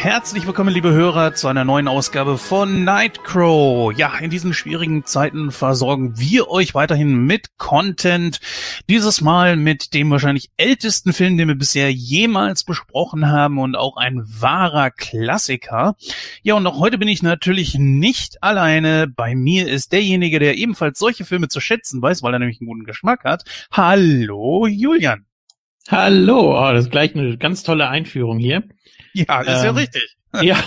Herzlich willkommen, liebe Hörer, zu einer neuen Ausgabe von Nightcrow. Ja, in diesen schwierigen Zeiten versorgen wir euch weiterhin mit Content. Dieses Mal mit dem wahrscheinlich ältesten Film, den wir bisher jemals besprochen haben und auch ein wahrer Klassiker. Ja, und auch heute bin ich natürlich nicht alleine. Bei mir ist derjenige, der ebenfalls solche Filme zu schätzen weiß, weil er nämlich einen guten Geschmack hat. Hallo, Julian. Hallo, oh, das ist gleich eine ganz tolle Einführung hier. Ja, ist ähm, ja richtig. Ja.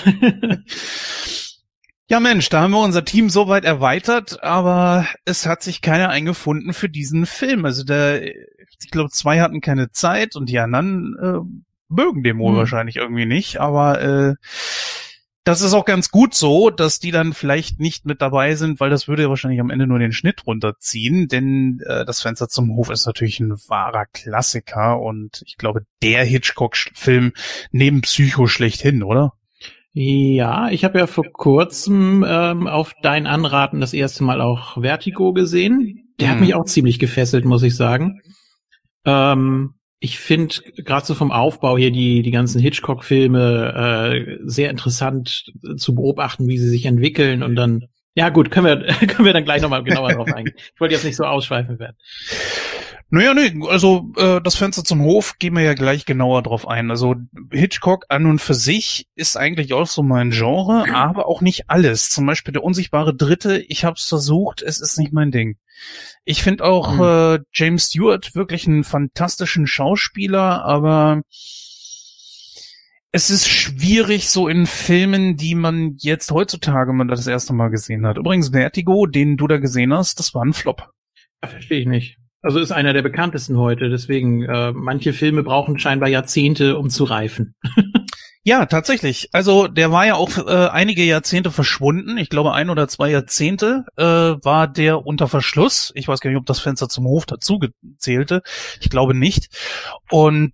ja, Mensch, da haben wir unser Team soweit erweitert, aber es hat sich keiner eingefunden für diesen Film. Also der, ich glaube, zwei hatten keine Zeit und die anderen äh, mögen den wohl hm. wahrscheinlich irgendwie nicht, aber äh, das ist auch ganz gut so, dass die dann vielleicht nicht mit dabei sind, weil das würde wahrscheinlich am Ende nur den Schnitt runterziehen, denn äh, das Fenster zum Hof ist natürlich ein wahrer Klassiker und ich glaube, der Hitchcock-Film neben Psycho schlechthin, oder? Ja, ich habe ja vor kurzem ähm, auf dein Anraten das erste Mal auch Vertigo gesehen. Der hm. hat mhm. mich auch ziemlich gefesselt, muss ich sagen. Ähm, ich finde gerade so vom Aufbau hier die die ganzen Hitchcock-Filme äh, sehr interessant zu beobachten, wie sie sich entwickeln und dann ja gut können wir können wir dann gleich nochmal genauer drauf eingehen. Ich wollte jetzt nicht so ausschweifen werden. Naja, nee, also äh, das Fenster zum Hof gehen wir ja gleich genauer drauf ein. Also Hitchcock an und für sich ist eigentlich auch so mein Genre, aber auch nicht alles. Zum Beispiel der unsichtbare Dritte, ich habe es versucht, es ist nicht mein Ding. Ich finde auch mhm. äh, James Stewart wirklich einen fantastischen Schauspieler, aber es ist schwierig so in Filmen, die man jetzt heutzutage mal das erste Mal gesehen hat. Übrigens Vertigo, den du da gesehen hast, das war ein Flop. Verstehe ich nicht. Also ist einer der bekanntesten heute, deswegen äh, manche Filme brauchen scheinbar Jahrzehnte, um zu reifen. ja, tatsächlich. Also der war ja auch äh, einige Jahrzehnte verschwunden. Ich glaube ein oder zwei Jahrzehnte äh, war der unter Verschluss. Ich weiß gar nicht, ob das Fenster zum Hof dazu zählte. Ich glaube nicht. Und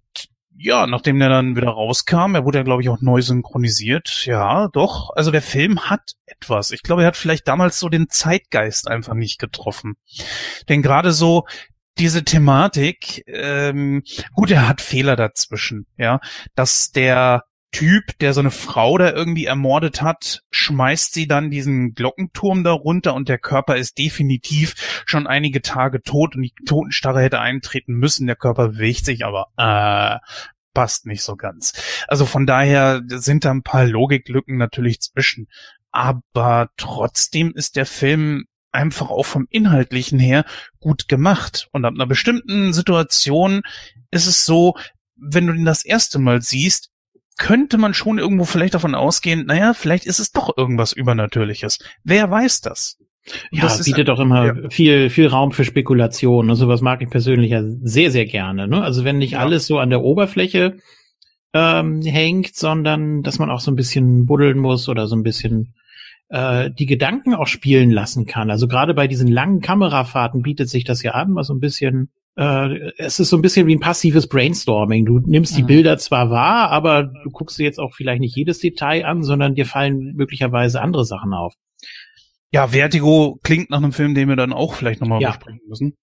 ja, nachdem der dann wieder rauskam, er wurde ja, glaube ich, auch neu synchronisiert. Ja, doch. Also der Film hat etwas. Ich glaube, er hat vielleicht damals so den Zeitgeist einfach nicht getroffen. Denn gerade so diese Thematik, ähm, gut, er hat Fehler dazwischen, ja, dass der Typ, der so eine Frau da irgendwie ermordet hat, schmeißt sie dann diesen Glockenturm da runter und der Körper ist definitiv schon einige Tage tot und die Totenstarre hätte eintreten müssen. Der Körper bewegt sich, aber äh, passt nicht so ganz. Also von daher sind da ein paar Logiklücken natürlich zwischen. Aber trotzdem ist der Film einfach auch vom Inhaltlichen her gut gemacht. Und ab einer bestimmten Situation ist es so, wenn du ihn das erste Mal siehst, könnte man schon irgendwo vielleicht davon ausgehen, naja, vielleicht ist es doch irgendwas Übernatürliches. Wer weiß das? Ja, das bietet doch immer ja. viel, viel Raum für Spekulation. Und sowas mag ich persönlich ja sehr, sehr gerne. Ne? Also wenn nicht ja. alles so an der Oberfläche ähm, hängt, sondern dass man auch so ein bisschen buddeln muss oder so ein bisschen äh, die Gedanken auch spielen lassen kann. Also gerade bei diesen langen Kamerafahrten bietet sich das ja an, mal so ein bisschen äh, es ist so ein bisschen wie ein passives Brainstorming. Du nimmst die mhm. Bilder zwar wahr, aber du guckst dir jetzt auch vielleicht nicht jedes Detail an, sondern dir fallen möglicherweise andere Sachen auf. Ja, Vertigo klingt nach einem Film, den wir dann auch vielleicht nochmal ja. besprechen müssen.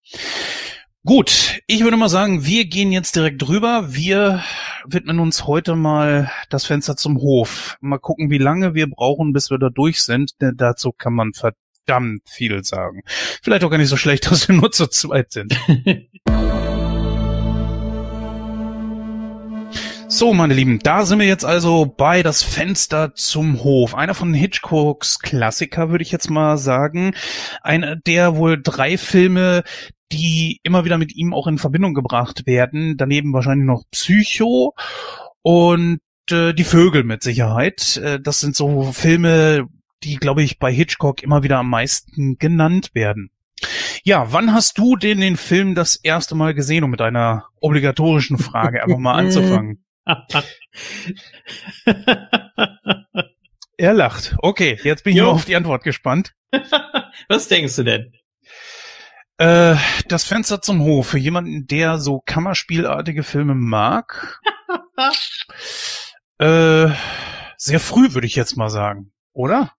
Gut, ich würde mal sagen, wir gehen jetzt direkt drüber. Wir widmen uns heute mal das Fenster zum Hof. Mal gucken, wie lange wir brauchen, bis wir da durch sind, denn dazu kann man verdammt viel sagen. Vielleicht auch gar nicht so schlecht, dass wir nur zu zweit sind. So, meine Lieben, da sind wir jetzt also bei Das Fenster zum Hof. Einer von Hitchcocks Klassiker, würde ich jetzt mal sagen. Einer der wohl drei Filme, die immer wieder mit ihm auch in Verbindung gebracht werden. Daneben wahrscheinlich noch Psycho und äh, Die Vögel mit Sicherheit. Äh, das sind so Filme, die, glaube ich, bei Hitchcock immer wieder am meisten genannt werden. Ja, wann hast du denn den Film das erste Mal gesehen, um mit einer obligatorischen Frage einfach mal anzufangen? er lacht. Okay, jetzt bin ich nur auf die Antwort gespannt. Was denkst du denn? Äh, das Fenster zum Hof. Für jemanden, der so Kammerspielartige Filme mag. äh, sehr früh, würde ich jetzt mal sagen. Oder?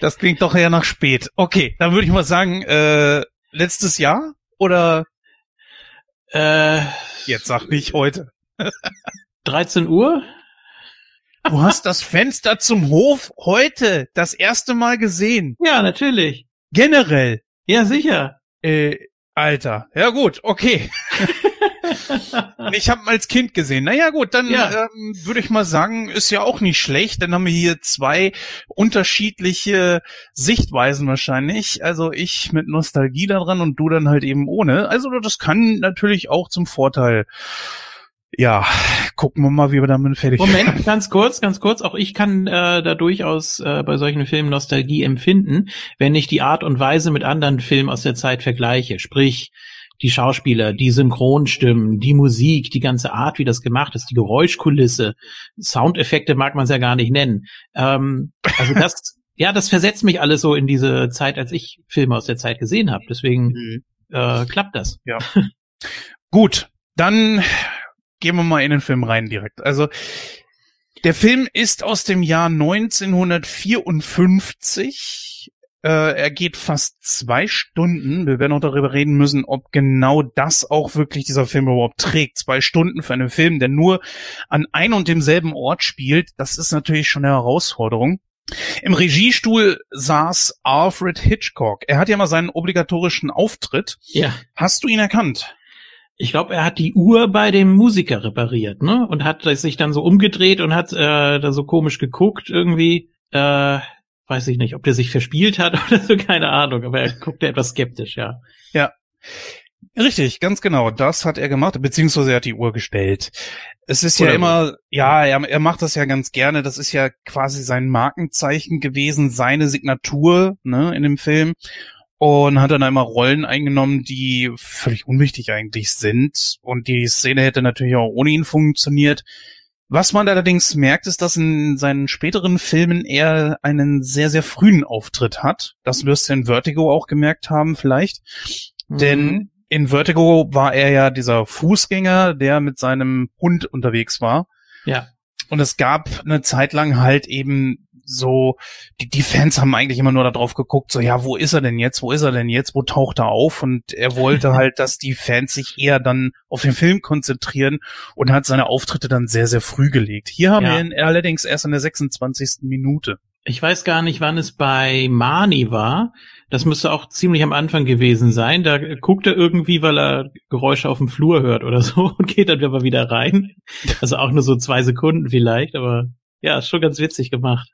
Das klingt doch eher nach spät. Okay, dann würde ich mal sagen, äh, letztes Jahr oder äh, jetzt sag nicht heute. 13 Uhr? Du hast das Fenster zum Hof heute das erste Mal gesehen. Ja, natürlich. Generell. Ja, sicher. Äh, Alter. Ja gut, okay. ich habe als Kind gesehen. Naja gut, dann ja. ähm, würde ich mal sagen, ist ja auch nicht schlecht. Dann haben wir hier zwei unterschiedliche Sichtweisen wahrscheinlich. Also ich mit Nostalgie daran und du dann halt eben ohne. Also das kann natürlich auch zum Vorteil ja, gucken wir mal, wie wir damit fertig Moment, werden. ganz kurz, ganz kurz. Auch ich kann äh, da durchaus äh, bei solchen Filmen Nostalgie empfinden, wenn ich die Art und Weise mit anderen Filmen aus der Zeit vergleiche. Sprich, die Schauspieler, die Synchronstimmen, die Musik, die ganze Art, wie das gemacht ist, die Geräuschkulisse, Soundeffekte mag man es ja gar nicht nennen. Ähm, also das, ja, das versetzt mich alles so in diese Zeit, als ich Filme aus der Zeit gesehen habe. Deswegen mhm. äh, klappt das. Ja. Gut, dann gehen wir mal in den Film rein direkt. Also der Film ist aus dem Jahr 1954. Äh, er geht fast zwei Stunden. Wir werden auch darüber reden müssen, ob genau das auch wirklich dieser Film überhaupt trägt. Zwei Stunden für einen Film, der nur an ein und demselben Ort spielt. Das ist natürlich schon eine Herausforderung. Im Regiestuhl saß Alfred Hitchcock. Er hat ja mal seinen obligatorischen Auftritt. Ja. Hast du ihn erkannt? Ich glaube, er hat die Uhr bei dem Musiker repariert, ne? Und hat sich dann so umgedreht und hat äh, da so komisch geguckt irgendwie. Äh, weiß ich nicht, ob der sich verspielt hat oder so, keine Ahnung, aber er guckte etwas skeptisch, ja. Ja. Richtig, ganz genau. Das hat er gemacht, beziehungsweise er hat die Uhr gestellt. Es ist Oder ja immer, ja, er, er macht das ja ganz gerne. Das ist ja quasi sein Markenzeichen gewesen, seine Signatur ne, in dem Film und hat dann einmal Rollen eingenommen, die völlig unwichtig eigentlich sind. Und die Szene hätte natürlich auch ohne ihn funktioniert. Was man allerdings merkt, ist, dass in seinen späteren Filmen er einen sehr, sehr frühen Auftritt hat. Das wirst du in Vertigo auch gemerkt haben, vielleicht. Mhm. Denn in Vertigo war er ja dieser Fußgänger, der mit seinem Hund unterwegs war. Ja. Und es gab eine Zeit lang halt eben so, die, die Fans haben eigentlich immer nur darauf geguckt, so, ja, wo ist er denn jetzt? Wo ist er denn jetzt? Wo taucht er auf? Und er wollte halt, dass die Fans sich eher dann auf den Film konzentrieren und hat seine Auftritte dann sehr, sehr früh gelegt. Hier haben ja. wir ihn allerdings erst in der 26. Minute. Ich weiß gar nicht, wann es bei Mani war. Das müsste auch ziemlich am Anfang gewesen sein. Da guckt er irgendwie, weil er Geräusche auf dem Flur hört oder so und geht dann aber wieder rein. Also auch nur so zwei Sekunden vielleicht, aber ja, ist schon ganz witzig gemacht.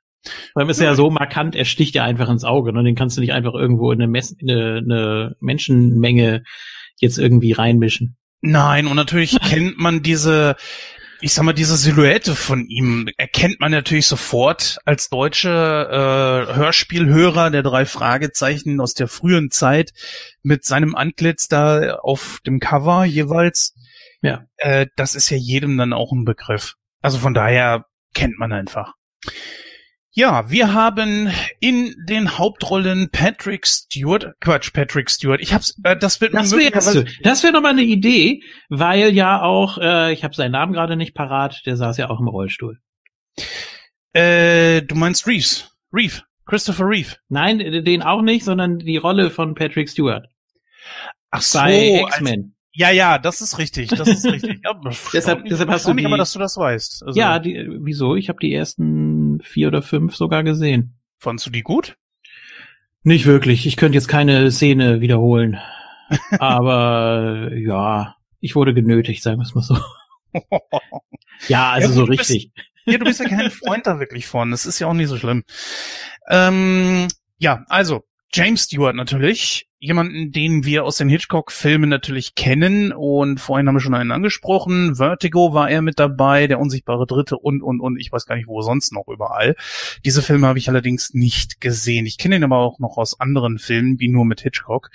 Vor allem ist er ja so markant, er sticht ja einfach ins Auge. Ne? Den kannst du nicht einfach irgendwo in eine, Mess in eine, eine Menschenmenge jetzt irgendwie reinmischen. Nein, und natürlich kennt man diese, ich sag mal, diese Silhouette von ihm erkennt man natürlich sofort als deutsche äh, Hörspielhörer der drei Fragezeichen aus der frühen Zeit mit seinem Antlitz da auf dem Cover jeweils. Ja. Äh, das ist ja jedem dann auch ein Begriff. Also von daher kennt man einfach. Ja, wir haben in den Hauptrollen Patrick Stewart, Quatsch, Patrick Stewart. Ich hab's, äh, das wird das wäre das wäre noch mal eine Idee, weil ja auch, äh, ich habe seinen Namen gerade nicht parat, der saß ja auch im Rollstuhl. Äh, du meinst Reeves, Reeve, Christopher Reeve? Nein, den auch nicht, sondern die Rolle von Patrick Stewart. Ach so, bei X-Men. Ja, ja, das ist richtig, das ist richtig. Ja, deshalb, deshalb hast du die, aber, dass du das weißt. Also, ja, die, wieso? Ich habe die ersten vier oder fünf sogar gesehen. Fandst du die gut? Nicht wirklich. Ich könnte jetzt keine Szene wiederholen. aber ja, ich wurde genötigt, sagen wir es mal so. ja, also ja, so richtig. Bist, ja, du bist ja kein Freund da wirklich von. Das ist ja auch nicht so schlimm. Ähm, ja, also James Stewart natürlich, jemanden, den wir aus den Hitchcock-Filmen natürlich kennen und vorhin haben wir schon einen angesprochen. Vertigo war er mit dabei, der unsichtbare Dritte und, und, und, ich weiß gar nicht, wo sonst noch überall. Diese Filme habe ich allerdings nicht gesehen. Ich kenne ihn aber auch noch aus anderen Filmen, wie nur mit Hitchcock.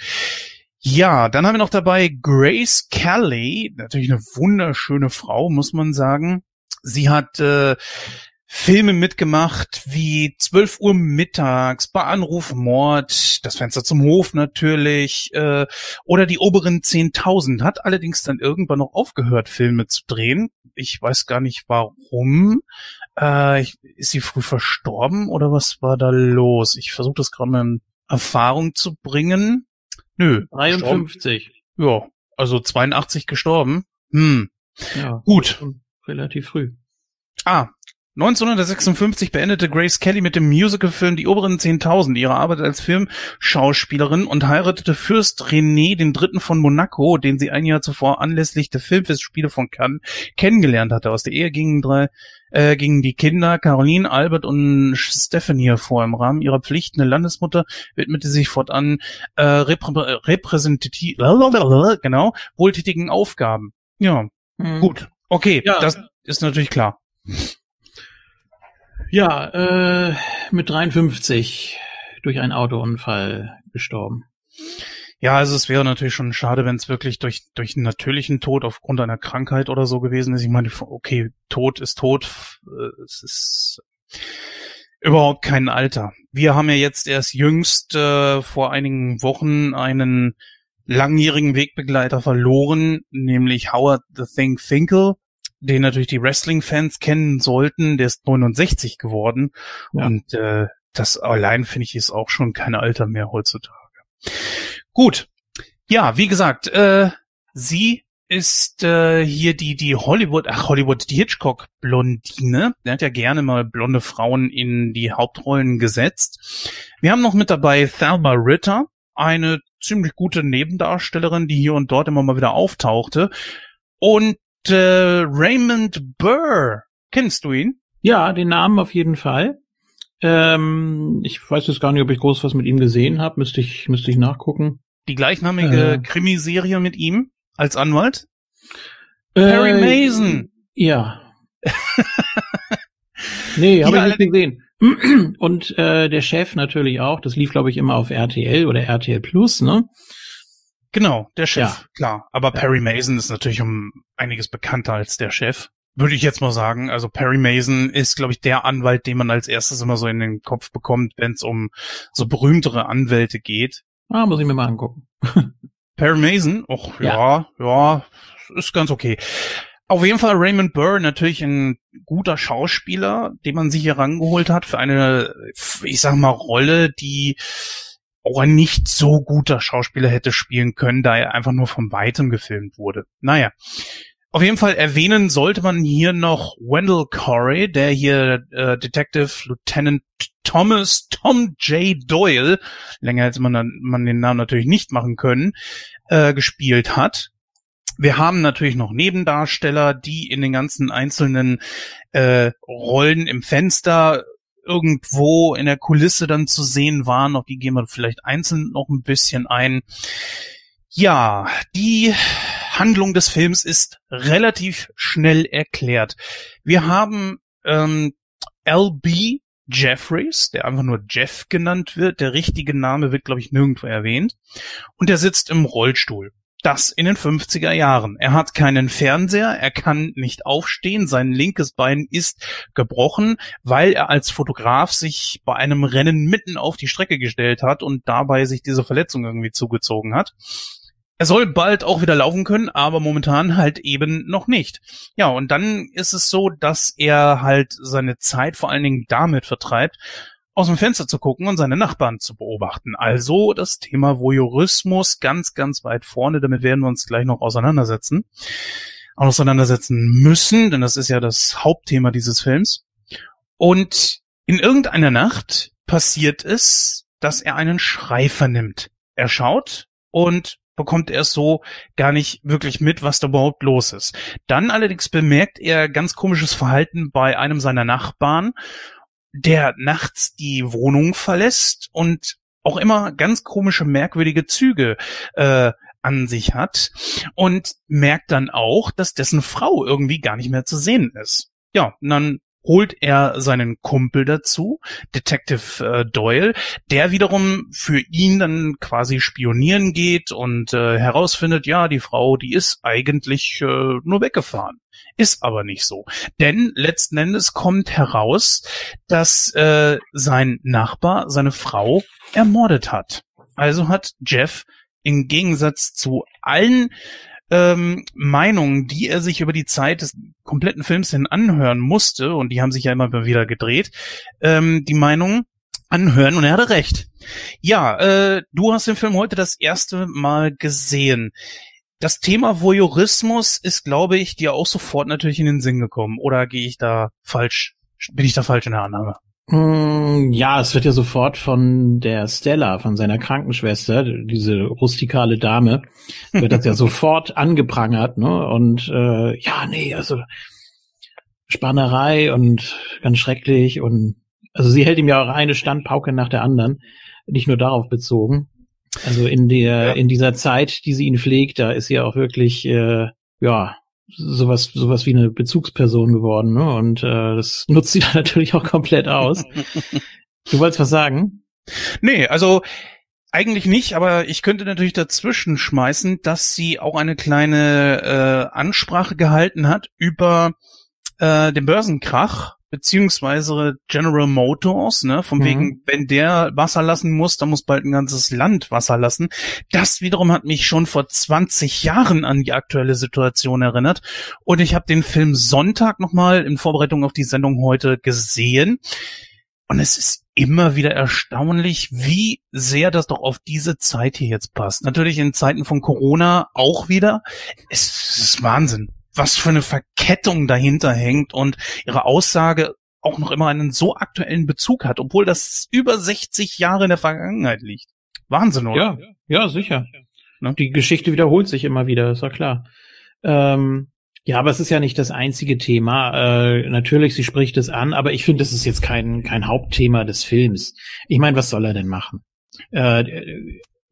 Ja, dann haben wir noch dabei Grace Kelly, natürlich eine wunderschöne Frau, muss man sagen. Sie hat äh, Filme mitgemacht wie 12 Uhr mittags, bei Anruf Mord, das Fenster zum Hof natürlich, äh, oder die oberen 10.000. Hat allerdings dann irgendwann noch aufgehört, Filme zu drehen. Ich weiß gar nicht warum. Äh, ist sie früh verstorben oder was war da los? Ich versuche das gerade mal in Erfahrung zu bringen. Nö. 53. Ja, also 82 gestorben. Hm. Ja, Gut. relativ früh. Ah, 1956 beendete Grace Kelly mit dem Musicalfilm Die oberen 10.000 ihre Arbeit als Filmschauspielerin und heiratete Fürst René III. von Monaco, den sie ein Jahr zuvor anlässlich der Filmfestspiele von Cannes kennengelernt hatte. Aus der Ehe gingen drei äh, gingen die Kinder Caroline, Albert und Stephanie hervor. Im Rahmen ihrer Pflichten der Landesmutter widmete sie sich fortan äh, reprä repräsentativ, genau, wohltätigen Aufgaben. Ja, mhm. gut. Okay, ja. das ist natürlich klar. Ja, äh, mit 53 durch einen Autounfall gestorben. Ja, also es wäre natürlich schon schade, wenn es wirklich durch, durch einen natürlichen Tod aufgrund einer Krankheit oder so gewesen ist. Ich meine, okay, Tod ist tot. Äh, es ist überhaupt kein Alter. Wir haben ja jetzt erst jüngst äh, vor einigen Wochen einen langjährigen Wegbegleiter verloren, nämlich Howard the Thing Finkel, den natürlich die Wrestling-Fans kennen sollten. Der ist 69 geworden. Ja. Und äh, das allein finde ich ist auch schon kein Alter mehr heutzutage. Gut. Ja, wie gesagt, äh, sie ist äh, hier die die Hollywood, ach Hollywood, die Hitchcock Blondine. Der hat ja gerne mal blonde Frauen in die Hauptrollen gesetzt. Wir haben noch mit dabei Thelma Ritter, eine ziemlich gute Nebendarstellerin, die hier und dort immer mal wieder auftauchte. Und äh, Raymond Burr. Kennst du ihn? Ja, den Namen auf jeden Fall. Ähm, ich weiß jetzt gar nicht, ob ich groß was mit ihm gesehen habe. Müsste ich, müsste ich nachgucken. Die gleichnamige äh, Krimiserie mit ihm als Anwalt? Äh, Harry Mason. Ja. nee, habe ich nicht gesehen. Und äh, der Chef natürlich auch. Das lief, glaube ich, immer auf RTL oder RTL Plus, ne? Genau, der Chef, ja. klar. Aber ja. Perry Mason ist natürlich um einiges bekannter als der Chef. Würde ich jetzt mal sagen. Also Perry Mason ist, glaube ich, der Anwalt, den man als erstes immer so in den Kopf bekommt, wenn es um so berühmtere Anwälte geht. Ah, muss ich mir mal angucken. Perry Mason, och ja, ja, ja, ist ganz okay. Auf jeden Fall Raymond Burr natürlich ein guter Schauspieler, den man sich hier rangeholt hat für eine, ich sag mal, Rolle, die auch ein nicht so guter Schauspieler hätte spielen können, da er einfach nur vom Weitem gefilmt wurde. Naja. Auf jeden Fall erwähnen sollte man hier noch Wendell Corey, der hier äh, Detective Lieutenant Thomas Tom J. Doyle, länger hätte man, man den Namen natürlich nicht machen können, äh, gespielt hat. Wir haben natürlich noch Nebendarsteller, die in den ganzen einzelnen äh, Rollen im Fenster irgendwo in der Kulisse dann zu sehen waren. Auf die gehen wir vielleicht einzeln noch ein bisschen ein. Ja, die Handlung des Films ist relativ schnell erklärt. Wir haben ähm, LB Jeffries, der einfach nur Jeff genannt wird. Der richtige Name wird, glaube ich, nirgendwo erwähnt. Und er sitzt im Rollstuhl das in den 50er Jahren. Er hat keinen Fernseher, er kann nicht aufstehen, sein linkes Bein ist gebrochen, weil er als Fotograf sich bei einem Rennen mitten auf die Strecke gestellt hat und dabei sich diese Verletzung irgendwie zugezogen hat. Er soll bald auch wieder laufen können, aber momentan halt eben noch nicht. Ja, und dann ist es so, dass er halt seine Zeit vor allen Dingen damit vertreibt, aus dem Fenster zu gucken und seine Nachbarn zu beobachten. Also das Thema Voyeurismus ganz, ganz weit vorne. Damit werden wir uns gleich noch auseinandersetzen. Auseinandersetzen müssen, denn das ist ja das Hauptthema dieses Films. Und in irgendeiner Nacht passiert es, dass er einen Schrei vernimmt. Er schaut und bekommt er so gar nicht wirklich mit, was da überhaupt los ist. Dann allerdings bemerkt er ganz komisches Verhalten bei einem seiner Nachbarn der nachts die Wohnung verlässt und auch immer ganz komische, merkwürdige Züge äh, an sich hat und merkt dann auch, dass dessen Frau irgendwie gar nicht mehr zu sehen ist. Ja, und dann holt er seinen Kumpel dazu, Detective äh, Doyle, der wiederum für ihn dann quasi spionieren geht und äh, herausfindet, ja, die Frau, die ist eigentlich äh, nur weggefahren. Ist aber nicht so. Denn letzten Endes kommt heraus, dass äh, sein Nachbar seine Frau ermordet hat. Also hat Jeff im Gegensatz zu allen ähm, Meinungen, die er sich über die Zeit des kompletten Films hin anhören musste, und die haben sich ja immer wieder gedreht, ähm, die Meinung anhören und er hatte recht. Ja, äh, du hast den Film heute das erste Mal gesehen. Das Thema Voyeurismus ist, glaube ich, dir auch sofort natürlich in den Sinn gekommen. Oder gehe ich da falsch, bin ich da falsch in der Annahme? Hm, ja, es wird ja sofort von der Stella, von seiner Krankenschwester, diese rustikale Dame, wird das ja sofort angeprangert, ne? Und äh, ja, nee, also Spannerei und ganz schrecklich und also sie hält ihm ja auch eine Standpauke nach der anderen, nicht nur darauf bezogen. Also in der ja. in dieser Zeit, die sie ihn pflegt, da ist sie auch wirklich äh, ja sowas, sowas wie eine Bezugsperson geworden, ne? Und äh, das nutzt sie dann natürlich auch komplett aus. du wolltest was sagen? Nee, also eigentlich nicht, aber ich könnte natürlich dazwischen schmeißen, dass sie auch eine kleine äh, Ansprache gehalten hat über äh, den Börsenkrach beziehungsweise General Motors, ne, von mhm. wegen, wenn der Wasser lassen muss, dann muss bald ein ganzes Land Wasser lassen. Das wiederum hat mich schon vor 20 Jahren an die aktuelle Situation erinnert. Und ich habe den Film Sonntag nochmal in Vorbereitung auf die Sendung heute gesehen. Und es ist immer wieder erstaunlich, wie sehr das doch auf diese Zeit hier jetzt passt. Natürlich in Zeiten von Corona auch wieder. Es ist Wahnsinn was für eine Verkettung dahinter hängt und ihre Aussage auch noch immer einen so aktuellen Bezug hat, obwohl das über 60 Jahre in der Vergangenheit liegt. Wahnsinn, oder? Ja, ja, sicher. Ne? Die Geschichte wiederholt sich immer wieder, ist ja klar. Ähm, ja, aber es ist ja nicht das einzige Thema. Äh, natürlich, sie spricht es an, aber ich finde, das ist jetzt kein, kein Hauptthema des Films. Ich meine, was soll er denn machen? Äh,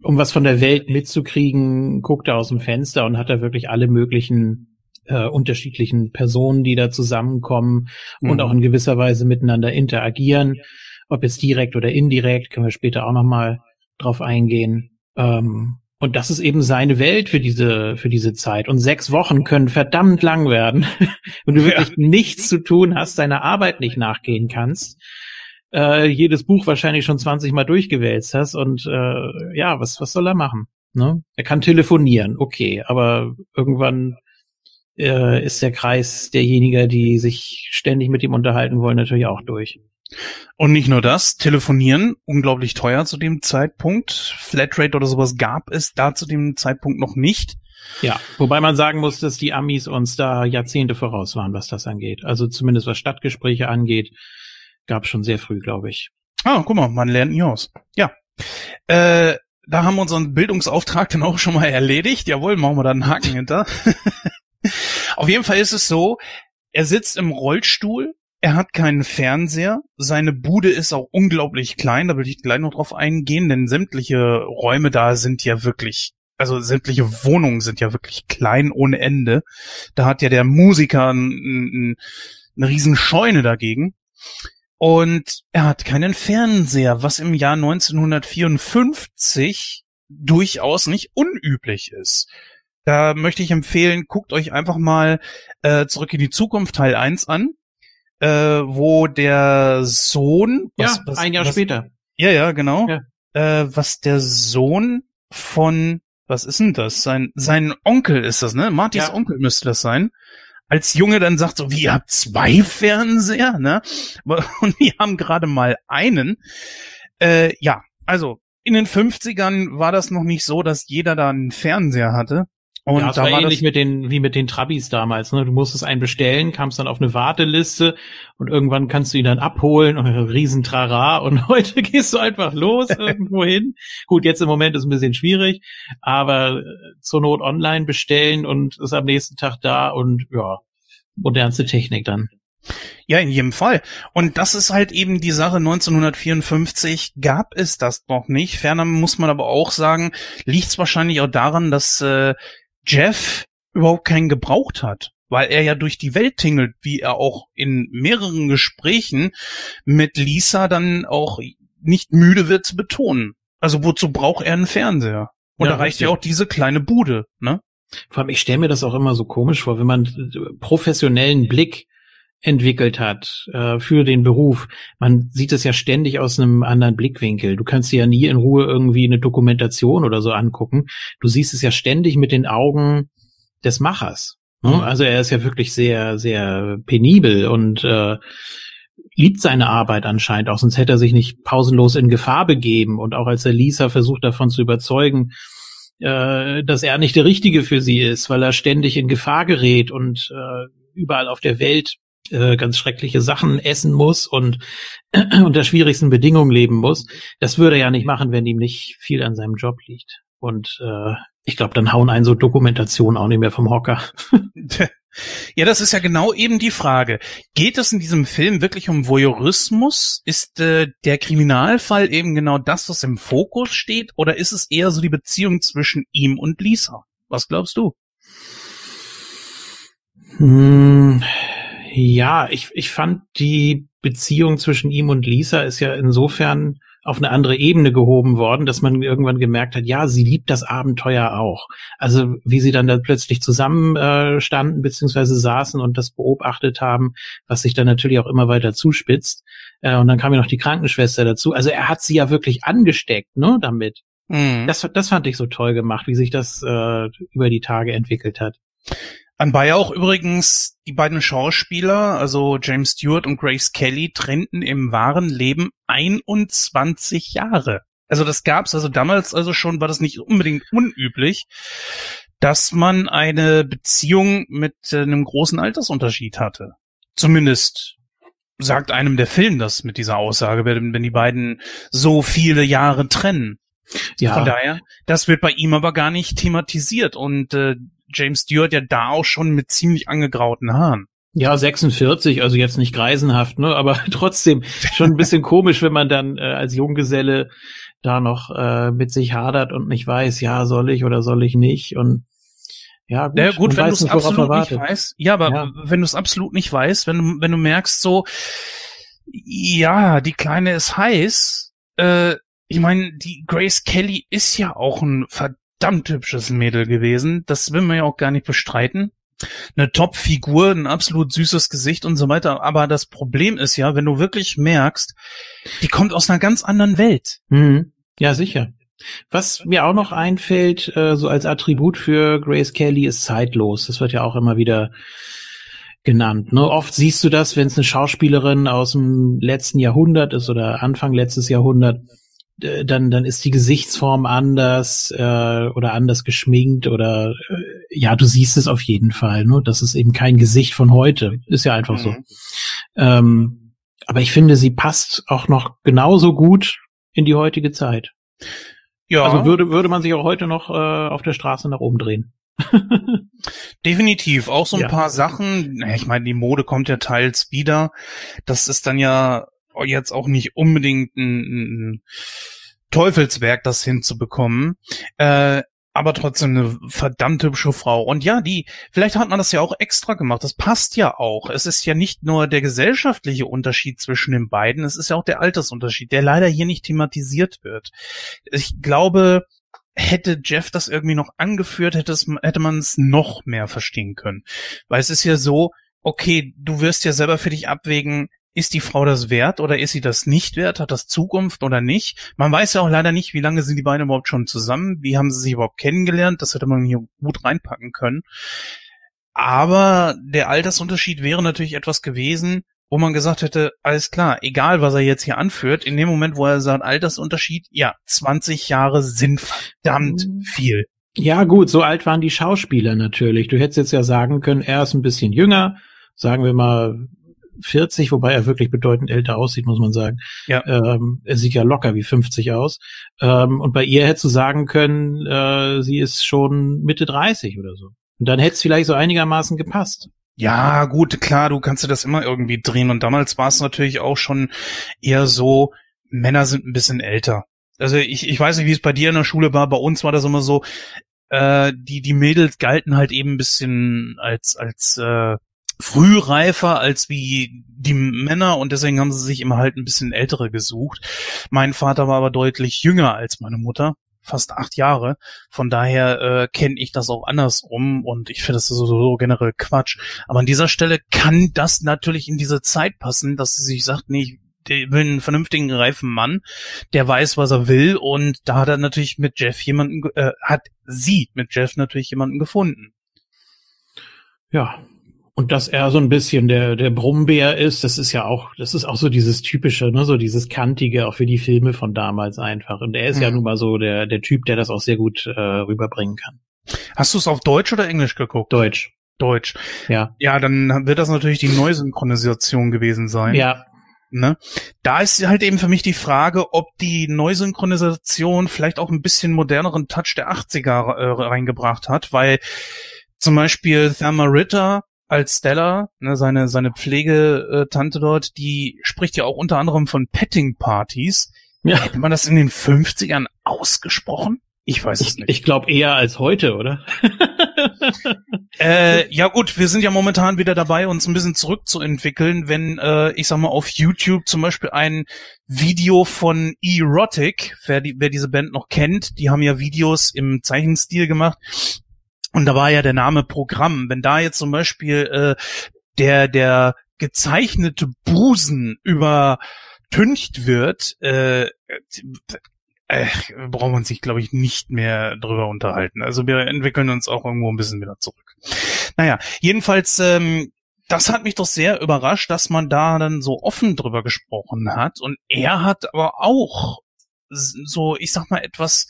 um was von der Welt mitzukriegen, guckt er aus dem Fenster und hat da wirklich alle möglichen äh, unterschiedlichen Personen, die da zusammenkommen mhm. und auch in gewisser Weise miteinander interagieren. Ob jetzt direkt oder indirekt, können wir später auch nochmal drauf eingehen. Ähm, und das ist eben seine Welt für diese, für diese Zeit. Und sechs Wochen können verdammt lang werden, wenn du wirklich ja. nichts zu tun hast, deiner Arbeit nicht nachgehen kannst, äh, jedes Buch wahrscheinlich schon 20 Mal durchgewälzt hast und äh, ja, was, was soll er machen? Ne? Er kann telefonieren, okay, aber irgendwann äh, ist der Kreis derjenigen, die sich ständig mit ihm unterhalten wollen, natürlich auch durch. Und nicht nur das, telefonieren, unglaublich teuer zu dem Zeitpunkt. Flatrate oder sowas gab es da zu dem Zeitpunkt noch nicht. Ja, wobei man sagen muss, dass die Amis uns da Jahrzehnte voraus waren, was das angeht. Also zumindest was Stadtgespräche angeht, gab es schon sehr früh, glaube ich. Ah, guck mal, man lernt nie aus. Ja. Äh, da haben wir unseren Bildungsauftrag dann auch schon mal erledigt. Jawohl, machen wir da einen Haken hinter. Auf jeden Fall ist es so, er sitzt im Rollstuhl, er hat keinen Fernseher, seine Bude ist auch unglaublich klein, da will ich gleich noch drauf eingehen, denn sämtliche Räume da sind ja wirklich, also sämtliche Wohnungen sind ja wirklich klein ohne Ende. Da hat ja der Musiker ein, ein, eine riesen Scheune dagegen. Und er hat keinen Fernseher, was im Jahr 1954 durchaus nicht unüblich ist. Da möchte ich empfehlen, guckt euch einfach mal äh, zurück in die Zukunft Teil 1 an, äh, wo der Sohn, was, ja, was, ein Jahr was, später. Ja, ja, genau. Ja. Äh, was der Sohn von, was ist denn das? Sein, sein Onkel ist das, ne? Martys ja. Onkel müsste das sein. Als Junge dann sagt so, wie, ihr habt zwei Fernseher, ne? Und die haben gerade mal einen. Äh, ja, also in den 50ern war das noch nicht so, dass jeder da einen Fernseher hatte. Und ja, da war ähnlich mit den, wie mit den Trabis damals. Ne? Du musstest einen bestellen, kamst dann auf eine Warteliste und irgendwann kannst du ihn dann abholen und riesen Trara und heute gehst du einfach los irgendwo hin. Gut, jetzt im Moment ist ein bisschen schwierig, aber äh, zur Not online bestellen und ist am nächsten Tag da und ja, modernste Technik dann. Ja, in jedem Fall. Und das ist halt eben die Sache. 1954 gab es das noch nicht. Ferner muss man aber auch sagen, liegt es wahrscheinlich auch daran, dass äh, Jeff überhaupt keinen gebraucht hat, weil er ja durch die Welt tingelt, wie er auch in mehreren Gesprächen mit Lisa dann auch nicht müde wird zu betonen. Also wozu braucht er einen Fernseher? Und ja, da reicht ja auch diese kleine Bude, ne? Vor allem, ich stelle mir das auch immer so komisch vor, wenn man professionellen Blick entwickelt hat äh, für den Beruf. Man sieht es ja ständig aus einem anderen Blickwinkel. Du kannst dir ja nie in Ruhe irgendwie eine Dokumentation oder so angucken. Du siehst es ja ständig mit den Augen des Machers. Ne? Mhm. Also er ist ja wirklich sehr, sehr penibel und äh, liebt seine Arbeit anscheinend auch, sonst hätte er sich nicht pausenlos in Gefahr begeben. Und auch als er Lisa versucht davon zu überzeugen, äh, dass er nicht der Richtige für sie ist, weil er ständig in Gefahr gerät und äh, überall auf der Welt äh, ganz schreckliche Sachen essen muss und unter schwierigsten Bedingungen leben muss. Das würde er ja nicht machen, wenn ihm nicht viel an seinem Job liegt. Und äh, ich glaube, dann hauen einen so Dokumentationen auch nicht mehr vom Hocker. Ja, das ist ja genau eben die Frage. Geht es in diesem Film wirklich um Voyeurismus? Ist äh, der Kriminalfall eben genau das, was im Fokus steht? Oder ist es eher so die Beziehung zwischen ihm und Lisa? Was glaubst du? Hm, ja, ich, ich fand die Beziehung zwischen ihm und Lisa ist ja insofern auf eine andere Ebene gehoben worden, dass man irgendwann gemerkt hat, ja, sie liebt das Abenteuer auch. Also wie sie dann da plötzlich zusammenstanden äh, standen, beziehungsweise saßen und das beobachtet haben, was sich dann natürlich auch immer weiter zuspitzt. Äh, und dann kam ja noch die Krankenschwester dazu. Also er hat sie ja wirklich angesteckt, ne, damit. Mhm. Das, das fand ich so toll gemacht, wie sich das äh, über die Tage entwickelt hat. Anbei auch übrigens die beiden Schauspieler, also James Stewart und Grace Kelly, trennten im wahren Leben 21 Jahre. Also das gab's also damals also schon, war das nicht unbedingt unüblich, dass man eine Beziehung mit äh, einem großen Altersunterschied hatte. Zumindest sagt einem der Film das mit dieser Aussage, wenn, wenn die beiden so viele Jahre trennen. Ja. Von daher, das wird bei ihm aber gar nicht thematisiert und äh, James Stewart ja da auch schon mit ziemlich angegrauten Haaren. Ja, 46, also jetzt nicht greisenhaft, ne, aber trotzdem schon ein bisschen komisch, wenn man dann äh, als Junggeselle da noch äh, mit sich hadert und nicht weiß, ja, soll ich oder soll ich nicht und ja, gut, ja, gut wenn du es absolut nicht weißt. Ja, aber ja. wenn du es absolut nicht weißt, wenn du, wenn du merkst so, ja, die Kleine ist heiß, äh, ich meine, die Grace Kelly ist ja auch ein verdammt hübsches Mädel gewesen. Das will man ja auch gar nicht bestreiten. Eine Top-Figur, ein absolut süßes Gesicht und so weiter. Aber das Problem ist ja, wenn du wirklich merkst, die kommt aus einer ganz anderen Welt. Mhm. Ja, sicher. Was mir auch noch einfällt, äh, so als Attribut für Grace Kelly, ist zeitlos. Das wird ja auch immer wieder genannt. Ne? Oft siehst du das, wenn es eine Schauspielerin aus dem letzten Jahrhundert ist oder Anfang letztes Jahrhundert, äh, dann dann ist die Gesichtsform anders äh, oder anders geschminkt oder äh, ja, du siehst es auf jeden Fall. Ne? Das ist eben kein Gesicht von heute. Ist ja einfach mhm. so. Ähm, aber ich finde, sie passt auch noch genauso gut in die heutige Zeit. Ja. Also würde würde man sich auch heute noch äh, auf der Straße nach oben drehen. Definitiv. Auch so ein ja. paar Sachen. Ich meine, die Mode kommt ja teils wieder. Das ist dann ja jetzt auch nicht unbedingt ein, ein Teufelswerk, das hinzubekommen. Äh, aber trotzdem eine verdammt hübsche Frau. Und ja, die, vielleicht hat man das ja auch extra gemacht. Das passt ja auch. Es ist ja nicht nur der gesellschaftliche Unterschied zwischen den beiden, es ist ja auch der Altersunterschied, der leider hier nicht thematisiert wird. Ich glaube, hätte Jeff das irgendwie noch angeführt, hätte, es, hätte man es noch mehr verstehen können. Weil es ist ja so, okay, du wirst ja selber für dich abwägen, ist die Frau das wert oder ist sie das nicht wert? Hat das Zukunft oder nicht? Man weiß ja auch leider nicht, wie lange sind die beiden überhaupt schon zusammen? Wie haben sie sich überhaupt kennengelernt? Das hätte man hier gut reinpacken können. Aber der Altersunterschied wäre natürlich etwas gewesen, wo man gesagt hätte, alles klar, egal was er jetzt hier anführt, in dem Moment, wo er sagt, Altersunterschied, ja, 20 Jahre sind verdammt mhm. viel. Ja, gut, so alt waren die Schauspieler natürlich. Du hättest jetzt ja sagen können, er ist ein bisschen jünger, sagen wir mal 40, wobei er wirklich bedeutend älter aussieht, muss man sagen. Ja. Ähm, er sieht ja locker wie 50 aus. Ähm, und bei ihr hättest du sagen können, äh, sie ist schon Mitte 30 oder so. Und dann hätte es vielleicht so einigermaßen gepasst. Ja, gut, klar, du kannst dir das immer irgendwie drehen. Und damals war es natürlich auch schon eher so, Männer sind ein bisschen älter. Also ich, ich weiß nicht, wie es bei dir in der Schule war. Bei uns war das immer so, äh, die, die Mädels galten halt eben ein bisschen als, als äh, frühreifer als wie die Männer und deswegen haben sie sich immer halt ein bisschen ältere gesucht. Mein Vater war aber deutlich jünger als meine Mutter, fast acht Jahre. Von daher äh, kenne ich das auch andersrum und ich finde das so, generell Quatsch. Aber an dieser Stelle kann das natürlich in diese Zeit passen, dass sie sich sagt, nee, ich will einen vernünftigen, reifen Mann, der weiß, was er will und da hat er natürlich mit Jeff jemanden, äh, hat sie mit Jeff natürlich jemanden gefunden. Ja, Und dass er so ein bisschen der, der Brummbär ist, das ist ja auch, das ist auch so dieses typische, ne, so dieses kantige, auch für die Filme von damals einfach. Und er ist mhm. ja nun mal so der, der Typ, der das auch sehr gut äh, rüberbringen kann. Hast du es auf Deutsch oder Englisch geguckt? Deutsch. Deutsch. Ja. Ja, dann wird das natürlich die Neusynchronisation gewesen sein. Ja. Ne? Da ist halt eben für mich die Frage, ob die Neusynchronisation vielleicht auch ein bisschen moderneren Touch der 80er äh, reingebracht hat, weil zum Beispiel Thelma Ritter als Stella, ne, seine, seine Pflegetante dort, die spricht ja auch unter anderem von Petting-Partys. Ja. Hätte man das in den 50ern ausgesprochen? Ich weiß es nicht. Ich glaube eher als heute, oder? äh, ja gut, wir sind ja momentan wieder dabei, uns ein bisschen zurückzuentwickeln. Wenn äh, ich sag mal auf YouTube zum Beispiel ein Video von Erotic, wer, die, wer diese Band noch kennt, die haben ja Videos im Zeichenstil gemacht. Und da war ja der Name Programm. Wenn da jetzt zum Beispiel äh, der der gezeichnete Busen übertüncht wird, äh, äh, braucht man sich, glaube ich, nicht mehr drüber unterhalten. Also wir entwickeln uns auch irgendwo ein bisschen wieder zurück. Naja, jedenfalls, ähm, das hat mich doch sehr überrascht, dass man da dann so offen drüber gesprochen hat. Und er hat aber auch so, ich sag mal, etwas,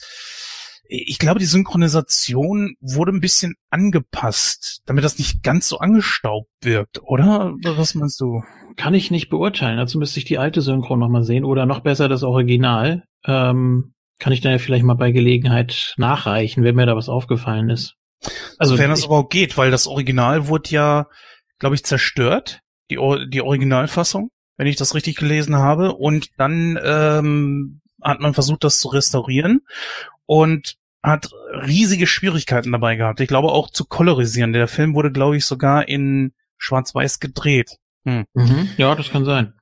ich glaube, die Synchronisation wurde ein bisschen angepasst, damit das nicht ganz so angestaubt wirkt, oder? Was meinst du? Kann ich nicht beurteilen. Dazu müsste ich die alte Synchro nochmal sehen oder noch besser das Original. Ähm, kann ich dann ja vielleicht mal bei Gelegenheit nachreichen, wenn mir da was aufgefallen ist. Also wenn das überhaupt geht, weil das Original wurde ja, glaube ich, zerstört, die, die Originalfassung, wenn ich das richtig gelesen habe. Und dann ähm, hat man versucht, das zu restaurieren und hat riesige Schwierigkeiten dabei gehabt. Ich glaube auch zu kolorisieren. Der Film wurde, glaube ich, sogar in Schwarz-Weiß gedreht. Hm. Mhm. Ja, das kann sein.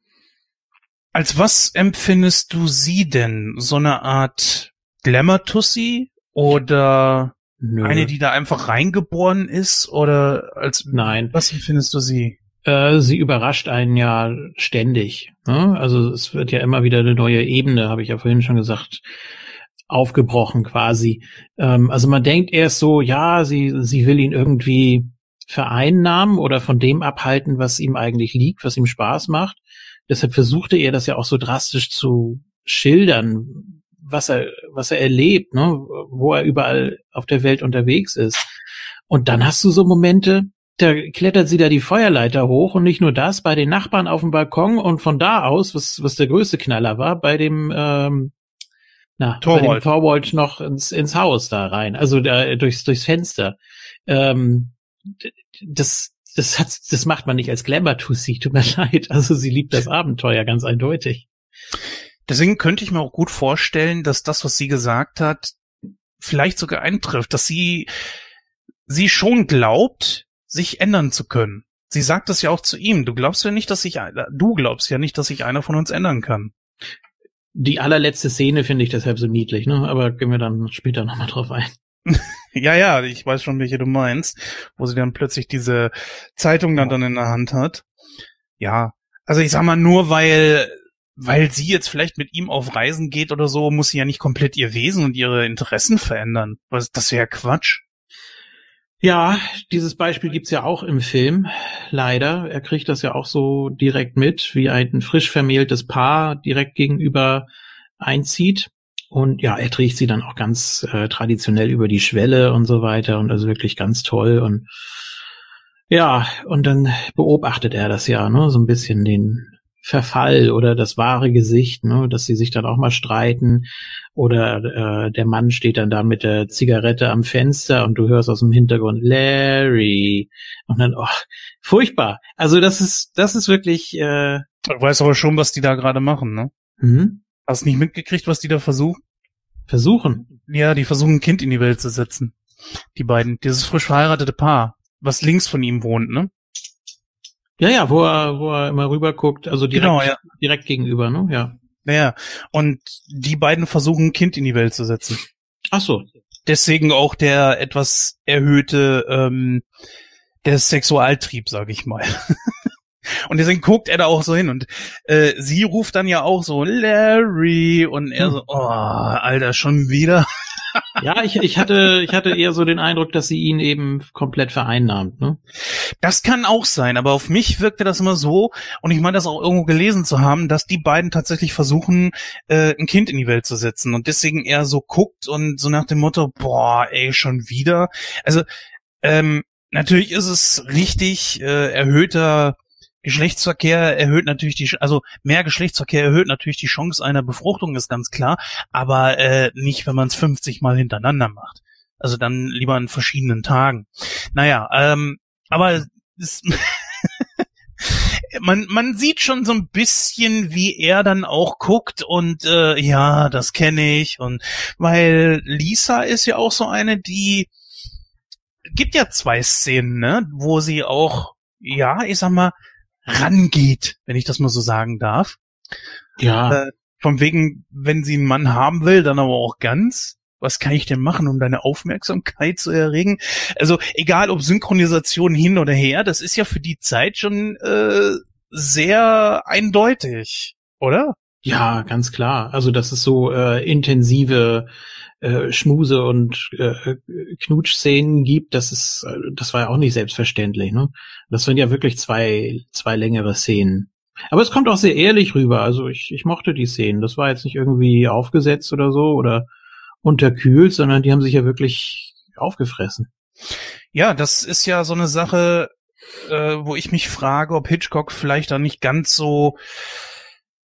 Als was empfindest du sie denn? So eine Art Glamour-Tussi oder Nö. eine, die da einfach reingeboren ist? Oder als Nein. Was empfindest du sie? Äh, sie überrascht einen ja ständig. Ne? Also es wird ja immer wieder eine neue Ebene, habe ich ja vorhin schon gesagt, aufgebrochen quasi. Ähm, also man denkt erst so, ja, sie, sie will ihn irgendwie vereinnahmen oder von dem abhalten, was ihm eigentlich liegt, was ihm Spaß macht. Deshalb versuchte er das ja auch so drastisch zu schildern, was er, was er erlebt, ne, wo er überall auf der Welt unterwegs ist. Und dann hast du so Momente, da klettert sie da die Feuerleiter hoch und nicht nur das, bei den Nachbarn auf dem Balkon und von da aus, was, was der größte Knaller war, bei dem, ähm, na, Torwald. Torwald noch ins, ins Haus da rein, also da, durchs, durchs Fenster. Ähm, das, das hat, das macht man nicht als Glamour-Tussi, tut mir leid. Also sie liebt das Abenteuer ganz eindeutig. Deswegen könnte ich mir auch gut vorstellen, dass das, was sie gesagt hat, vielleicht sogar eintrifft, dass sie, sie schon glaubt, sich ändern zu können. Sie sagt das ja auch zu ihm. Du glaubst ja nicht, dass sich, du glaubst ja nicht, dass sich einer von uns ändern kann. Die allerletzte Szene finde ich deshalb so niedlich, ne? Aber gehen wir dann später nochmal drauf ein. ja, ja, ich weiß schon, welche du meinst, wo sie dann plötzlich diese Zeitung dann, dann in der Hand hat. Ja, also ich sag mal, nur weil, weil sie jetzt vielleicht mit ihm auf Reisen geht oder so, muss sie ja nicht komplett ihr Wesen und ihre Interessen verändern. Das wäre Quatsch. Ja, dieses Beispiel gibt's ja auch im Film, leider. Er kriegt das ja auch so direkt mit, wie ein frisch vermähltes Paar direkt gegenüber einzieht. Und ja, er trägt sie dann auch ganz äh, traditionell über die Schwelle und so weiter und also wirklich ganz toll und ja, und dann beobachtet er das ja, ne, so ein bisschen den Verfall oder das wahre Gesicht, ne, dass sie sich dann auch mal streiten oder äh, der Mann steht dann da mit der Zigarette am Fenster und du hörst aus dem Hintergrund Larry und dann oh, furchtbar. Also das ist das ist wirklich äh, Du weißt aber schon, was die da gerade machen, ne? Mhm. Hast du nicht mitgekriegt, was die da versuchen? Versuchen? Ja, die versuchen ein Kind in die Welt zu setzen. Die beiden. Dieses frisch verheiratete Paar, was links von ihm wohnt, ne? Ja, ja, wo er, wo er immer rüber guckt, also direkt, genau, ja. direkt gegenüber, ne? Ja. Naja, und die beiden versuchen ein Kind in die Welt zu setzen. Ach so. Deswegen auch der etwas erhöhte, ähm, der Sexualtrieb, sag ich mal. Und deswegen guckt er da auch so hin und äh, sie ruft dann ja auch so Larry und er so, oh, Alter, schon wieder. Ja, ich, ich hatte ich hatte eher so den Eindruck, dass sie ihn eben komplett vereinnahmt. Ne? Das kann auch sein, aber auf mich wirkte das immer so, und ich meine das auch irgendwo gelesen zu haben, dass die beiden tatsächlich versuchen, äh, ein Kind in die Welt zu setzen und deswegen er so guckt und so nach dem Motto, boah, ey, schon wieder. Also, ähm, natürlich ist es richtig, äh, erhöhter Geschlechtsverkehr erhöht natürlich die, also mehr Geschlechtsverkehr erhöht natürlich die Chance einer Befruchtung, ist ganz klar, aber äh, nicht, wenn man es 50 Mal hintereinander macht. Also dann lieber an verschiedenen Tagen. Naja, ähm, aber es, man, man sieht schon so ein bisschen, wie er dann auch guckt und äh, ja, das kenne ich. Und weil Lisa ist ja auch so eine, die gibt ja zwei Szenen, ne, wo sie auch, ja, ich sag mal, rangeht, wenn ich das mal so sagen darf. Ja. Äh, von wegen, wenn sie einen Mann haben will, dann aber auch ganz was kann ich denn machen, um deine Aufmerksamkeit zu erregen? Also egal ob Synchronisation hin oder her, das ist ja für die Zeit schon äh, sehr eindeutig, oder? Ja, ganz klar. Also das ist so äh, intensive äh, Schmuse und äh, Knutschszenen gibt, das ist, äh, das war ja auch nicht selbstverständlich. Ne? Das sind ja wirklich zwei, zwei längere Szenen. Aber es kommt auch sehr ehrlich rüber. Also ich, ich mochte die Szenen. Das war jetzt nicht irgendwie aufgesetzt oder so oder unterkühlt, sondern die haben sich ja wirklich aufgefressen. Ja, das ist ja so eine Sache, äh, wo ich mich frage, ob Hitchcock vielleicht da nicht ganz so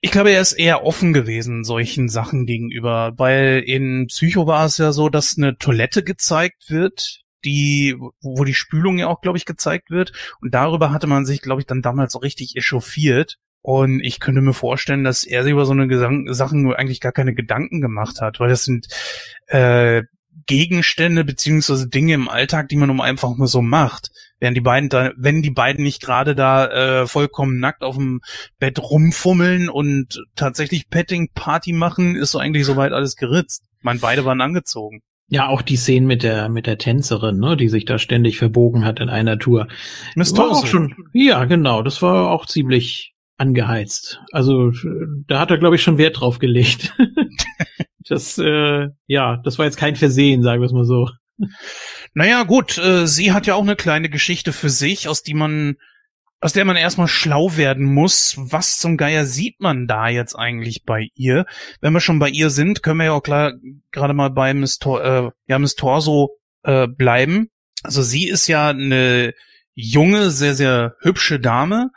ich glaube, er ist eher offen gewesen solchen Sachen gegenüber, weil in Psycho war es ja so, dass eine Toilette gezeigt wird, die, wo die Spülung ja auch, glaube ich, gezeigt wird. Und darüber hatte man sich, glaube ich, dann damals so richtig echauffiert. Und ich könnte mir vorstellen, dass er sich über so eine Gesang Sachen eigentlich gar keine Gedanken gemacht hat, weil das sind äh, Gegenstände beziehungsweise Dinge im Alltag, die man um einfach nur so macht. Während die beiden da, wenn die beiden nicht gerade da äh, vollkommen nackt auf dem Bett rumfummeln und tatsächlich Petting Party machen, ist so eigentlich soweit alles geritzt. Ich meine, beide waren angezogen. Ja, auch die Szenen mit der mit der Tänzerin, ne, die sich da ständig verbogen hat in einer Tour. Miss auch schon. Ja, genau, das war auch ziemlich angeheizt. Also da hat er, glaube ich, schon Wert drauf gelegt. das, äh, ja, das war jetzt kein Versehen, sagen wir es mal so. Naja, gut, äh, sie hat ja auch eine kleine Geschichte für sich, aus die man, aus der man erstmal schlau werden muss. Was zum Geier sieht man da jetzt eigentlich bei ihr? Wenn wir schon bei ihr sind, können wir ja auch klar gerade mal bei Miss, Tor, äh, ja, Miss Torso äh, bleiben. Also sie ist ja eine junge, sehr, sehr hübsche Dame,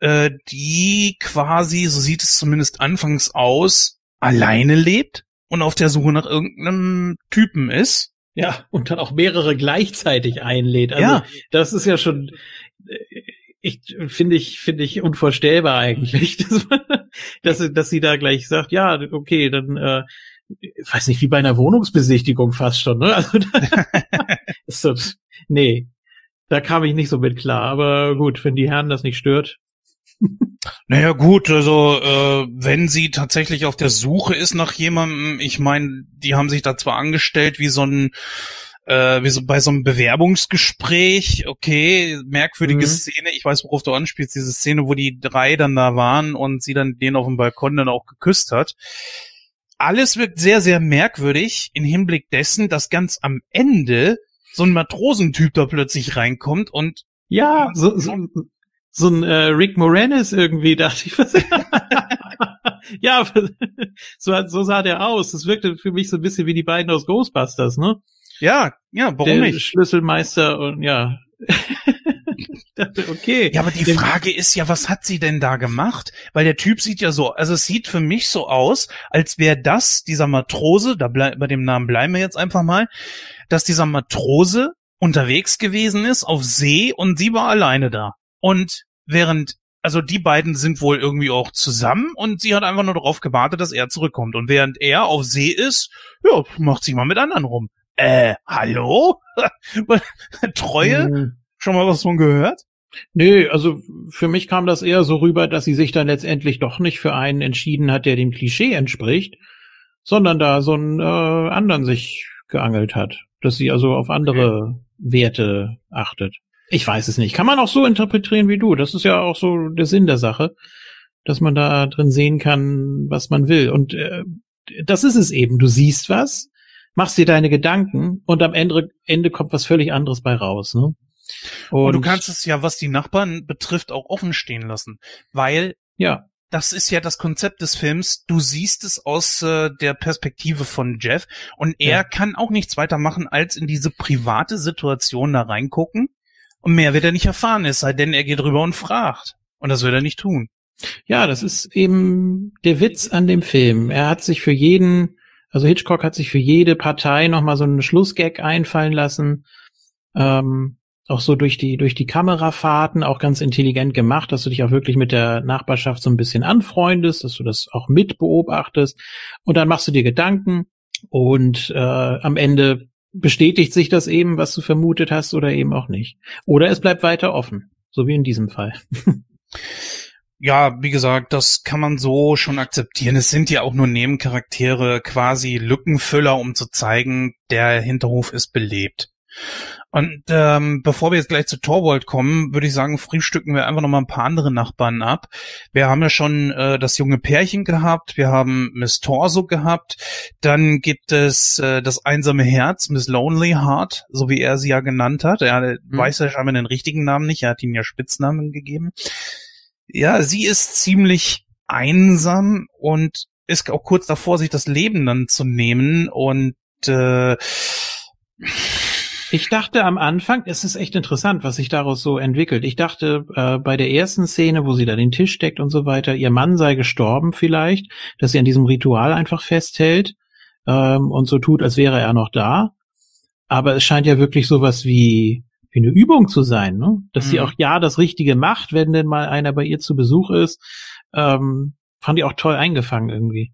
äh, die quasi, so sieht es zumindest anfangs aus, alleine lebt und auf der Suche nach irgendeinem Typen ist. Ja, und dann auch mehrere gleichzeitig einlädt. Also ja. das ist ja schon, äh, ich finde ich finde ich unvorstellbar eigentlich, dass, dass, dass sie da gleich sagt, ja, okay, dann äh, ich weiß nicht, wie bei einer Wohnungsbesichtigung fast schon, ne? Also da, ist so, nee, da kam ich nicht so mit klar. Aber gut, wenn die Herren das nicht stört, naja gut, also äh, wenn sie tatsächlich auf der Suche ist nach jemandem, ich meine, die haben sich da zwar angestellt wie so ein äh, wie so bei so einem Bewerbungsgespräch, okay, merkwürdige mhm. Szene, ich weiß, worauf du anspielst, diese Szene, wo die drei dann da waren und sie dann den auf dem Balkon dann auch geküsst hat. Alles wirkt sehr, sehr merkwürdig im Hinblick dessen, dass ganz am Ende so ein Matrosentyp da plötzlich reinkommt und ja, so, so, so ein äh, Rick Moranis irgendwie, dachte ich. Was ja, so, so sah der aus. Das wirkte für mich so ein bisschen wie die beiden aus Ghostbusters, ne? Ja, ja, warum der nicht? Schlüsselmeister und ja. dachte, okay. Ja, aber die Frage ist ja, was hat sie denn da gemacht? Weil der Typ sieht ja so, also es sieht für mich so aus, als wäre das dieser Matrose, da bleib, bei dem Namen bleiben wir jetzt einfach mal, dass dieser Matrose unterwegs gewesen ist auf See und sie war alleine da. Und während, also die beiden sind wohl irgendwie auch zusammen und sie hat einfach nur darauf gewartet, dass er zurückkommt. Und während er auf See ist, ja, macht sie mal mit anderen rum. Äh, hallo? Treue? Mhm. Schon mal was von gehört? Nö, also für mich kam das eher so rüber, dass sie sich dann letztendlich doch nicht für einen entschieden hat, der dem Klischee entspricht, sondern da so einen äh, anderen sich geangelt hat, dass sie also auf andere Werte achtet. Ich weiß es nicht. Kann man auch so interpretieren wie du. Das ist ja auch so der Sinn der Sache, dass man da drin sehen kann, was man will. Und äh, das ist es eben. Du siehst was, machst dir deine Gedanken und am Ende, Ende kommt was völlig anderes bei raus. Ne? Und, und, du kannst es ja, was die Nachbarn betrifft, auch offen stehen lassen, weil ja. Das ist ja das Konzept des Films. Du siehst es aus äh, der Perspektive von Jeff und er ja. kann auch nichts weiter machen, als in diese private Situation da reingucken. Und mehr wird er nicht erfahren, es sei denn, er geht rüber und fragt. Und das wird er nicht tun. Ja, das ist eben der Witz an dem Film. Er hat sich für jeden, also Hitchcock hat sich für jede Partei nochmal so einen Schlussgag einfallen lassen. Ähm, auch so durch die, durch die Kamerafahrten auch ganz intelligent gemacht, dass du dich auch wirklich mit der Nachbarschaft so ein bisschen anfreundest, dass du das auch mit beobachtest und dann machst du dir Gedanken und äh, am Ende bestätigt sich das eben, was du vermutet hast oder eben auch nicht. Oder es bleibt weiter offen, so wie in diesem Fall. ja, wie gesagt, das kann man so schon akzeptieren. Es sind ja auch nur Nebencharaktere, quasi Lückenfüller, um zu zeigen, der Hinterhof ist belebt. Und ähm, bevor wir jetzt gleich zu Torwald kommen, würde ich sagen, frühstücken wir einfach noch mal ein paar andere Nachbarn ab. Wir haben ja schon äh, das junge Pärchen gehabt, wir haben Miss Torso gehabt, dann gibt es äh, das einsame Herz, Miss Lonely Heart, so wie er sie ja genannt hat. Er mhm. weiß ja scheinbar den richtigen Namen nicht, er hat ihnen ja Spitznamen gegeben. Ja, sie ist ziemlich einsam und ist auch kurz davor, sich das Leben dann zu nehmen und äh, ich dachte am Anfang, es ist echt interessant, was sich daraus so entwickelt. Ich dachte äh, bei der ersten Szene, wo sie da den Tisch deckt und so weiter, ihr Mann sei gestorben vielleicht, dass sie an diesem Ritual einfach festhält ähm, und so tut, als wäre er noch da. Aber es scheint ja wirklich sowas wie, wie eine Übung zu sein, ne? Dass mhm. sie auch ja das Richtige macht, wenn denn mal einer bei ihr zu Besuch ist. Ähm, fand ich auch toll eingefangen irgendwie.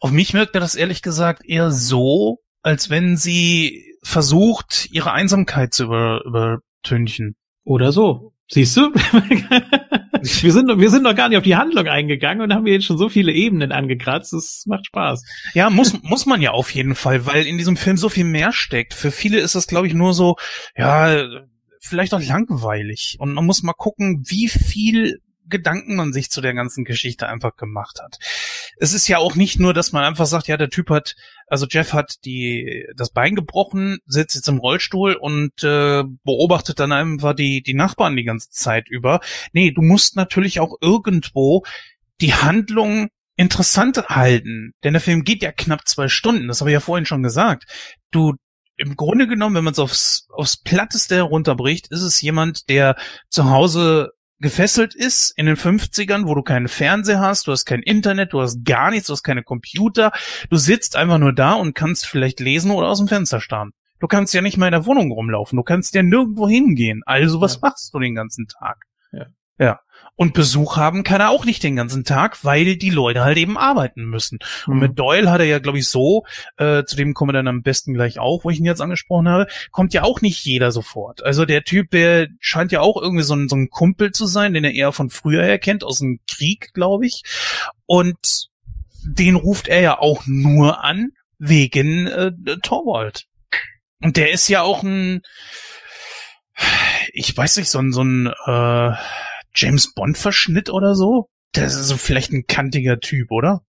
Auf mich wirkte das ehrlich gesagt eher so, als wenn sie versucht, ihre Einsamkeit zu über, übertünchen. Oder so. Siehst du? wir sind, wir sind noch gar nicht auf die Handlung eingegangen und haben jetzt schon so viele Ebenen angekratzt. Das macht Spaß. Ja, muss, muss man ja auf jeden Fall, weil in diesem Film so viel mehr steckt. Für viele ist das, glaube ich, nur so, ja, vielleicht auch langweilig. Und man muss mal gucken, wie viel Gedanken man sich zu der ganzen Geschichte einfach gemacht hat. Es ist ja auch nicht nur, dass man einfach sagt, ja, der Typ hat, also Jeff hat die das Bein gebrochen, sitzt jetzt im Rollstuhl und äh, beobachtet dann einfach die die Nachbarn die ganze Zeit über. Nee, du musst natürlich auch irgendwo die Handlung interessant halten, denn der Film geht ja knapp zwei Stunden. Das habe ich ja vorhin schon gesagt. Du im Grunde genommen, wenn man es aufs, aufs Platteste herunterbricht, ist es jemand, der zu Hause gefesselt ist in den 50ern, wo du keinen Fernseher hast, du hast kein Internet, du hast gar nichts, du hast keine Computer, du sitzt einfach nur da und kannst vielleicht lesen oder aus dem Fenster starren. Du kannst ja nicht mal in der Wohnung rumlaufen, du kannst ja nirgendwo hingehen. Also was ja. machst du den ganzen Tag? Ja. Ja. Und Besuch haben kann er auch nicht den ganzen Tag, weil die Leute halt eben arbeiten müssen. Mhm. Und mit Doyle hat er ja, glaube ich, so, äh, zu dem kommen wir dann am besten gleich auch, wo ich ihn jetzt angesprochen habe, kommt ja auch nicht jeder sofort. Also der Typ, der scheint ja auch irgendwie so ein, so ein Kumpel zu sein, den er eher von früher her kennt, aus dem Krieg, glaube ich. Und den ruft er ja auch nur an, wegen äh, Torwald. Und der ist ja auch ein, ich weiß nicht, so ein, so ein, äh, James Bond Verschnitt oder so? Der ist so vielleicht ein kantiger Typ, oder?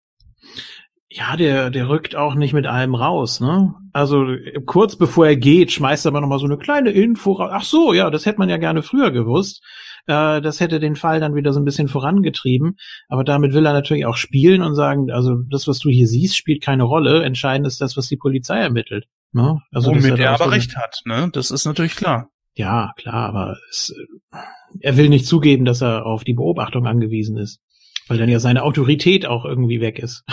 Ja, der, der rückt auch nicht mit allem raus, ne? Also kurz bevor er geht, schmeißt er aber noch mal so eine kleine Info raus. Ach so, ja, das hätte man ja gerne früher gewusst. Äh, das hätte den Fall dann wieder so ein bisschen vorangetrieben. Aber damit will er natürlich auch spielen und sagen, also das, was du hier siehst, spielt keine Rolle. Entscheidend ist das, was die Polizei ermittelt. Ne? Also, Womit er aber so recht hat, ne? Das ist natürlich klar. Ja, klar, aber es, er will nicht zugeben, dass er auf die Beobachtung angewiesen ist, weil dann ja seine Autorität auch irgendwie weg ist.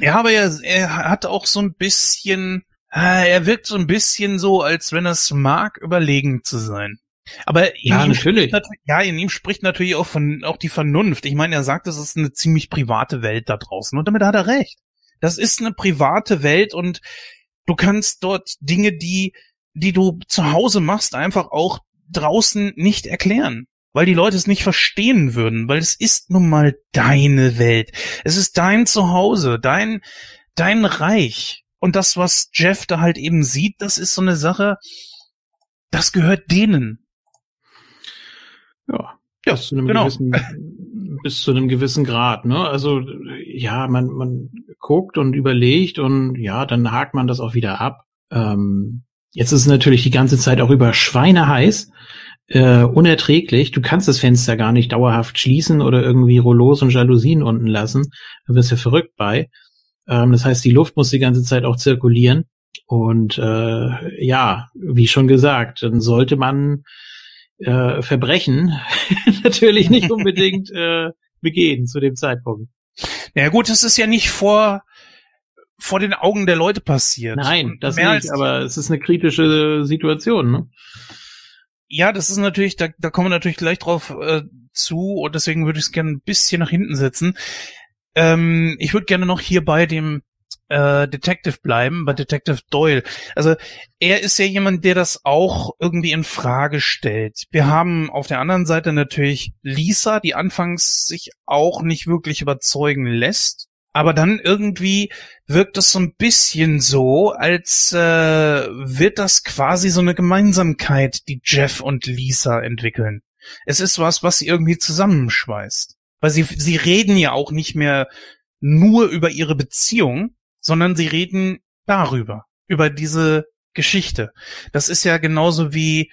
Ja, aber er, er hat auch so ein bisschen, äh, er wirkt so ein bisschen so, als wenn er es mag, überlegen zu sein. Aber in ja, ihm natürlich. ja, in ihm spricht natürlich auch von auch die Vernunft. Ich meine, er sagt, es ist eine ziemlich private Welt da draußen und damit hat er recht. Das ist eine private Welt und du kannst dort Dinge, die die du zu Hause machst, einfach auch draußen nicht erklären. Weil die Leute es nicht verstehen würden, weil es ist nun mal deine Welt. Es ist dein Zuhause, dein, dein Reich. Und das, was Jeff da halt eben sieht, das ist so eine Sache, das gehört denen. Ja, ja bis zu einem genau. gewissen, bis zu einem gewissen Grad, ne? Also, ja, man, man guckt und überlegt und ja, dann hakt man das auch wieder ab. Ähm, Jetzt ist es natürlich die ganze Zeit auch über Schweine heiß. Äh, unerträglich. Du kannst das Fenster gar nicht dauerhaft schließen oder irgendwie Rollos und Jalousien unten lassen. Da wirst du verrückt bei. Ähm, das heißt, die Luft muss die ganze Zeit auch zirkulieren. Und äh, ja, wie schon gesagt, dann sollte man äh, Verbrechen natürlich nicht unbedingt äh, begehen zu dem Zeitpunkt. Ja gut, es ist ja nicht vor vor den Augen der Leute passiert. Nein, das Mehr nicht, aber es ist eine kritische Situation. Ne? Ja, das ist natürlich, da, da kommen wir natürlich gleich drauf äh, zu und deswegen würde ich es gerne ein bisschen nach hinten setzen. Ähm, ich würde gerne noch hier bei dem äh, Detective bleiben, bei Detective Doyle. Also er ist ja jemand, der das auch irgendwie in Frage stellt. Wir haben auf der anderen Seite natürlich Lisa, die anfangs sich auch nicht wirklich überzeugen lässt aber dann irgendwie wirkt es so ein bisschen so, als äh, wird das quasi so eine Gemeinsamkeit, die Jeff und Lisa entwickeln. Es ist was, was sie irgendwie zusammenschweißt. Weil sie, sie reden ja auch nicht mehr nur über ihre Beziehung, sondern sie reden darüber, über diese Geschichte. Das ist ja genauso wie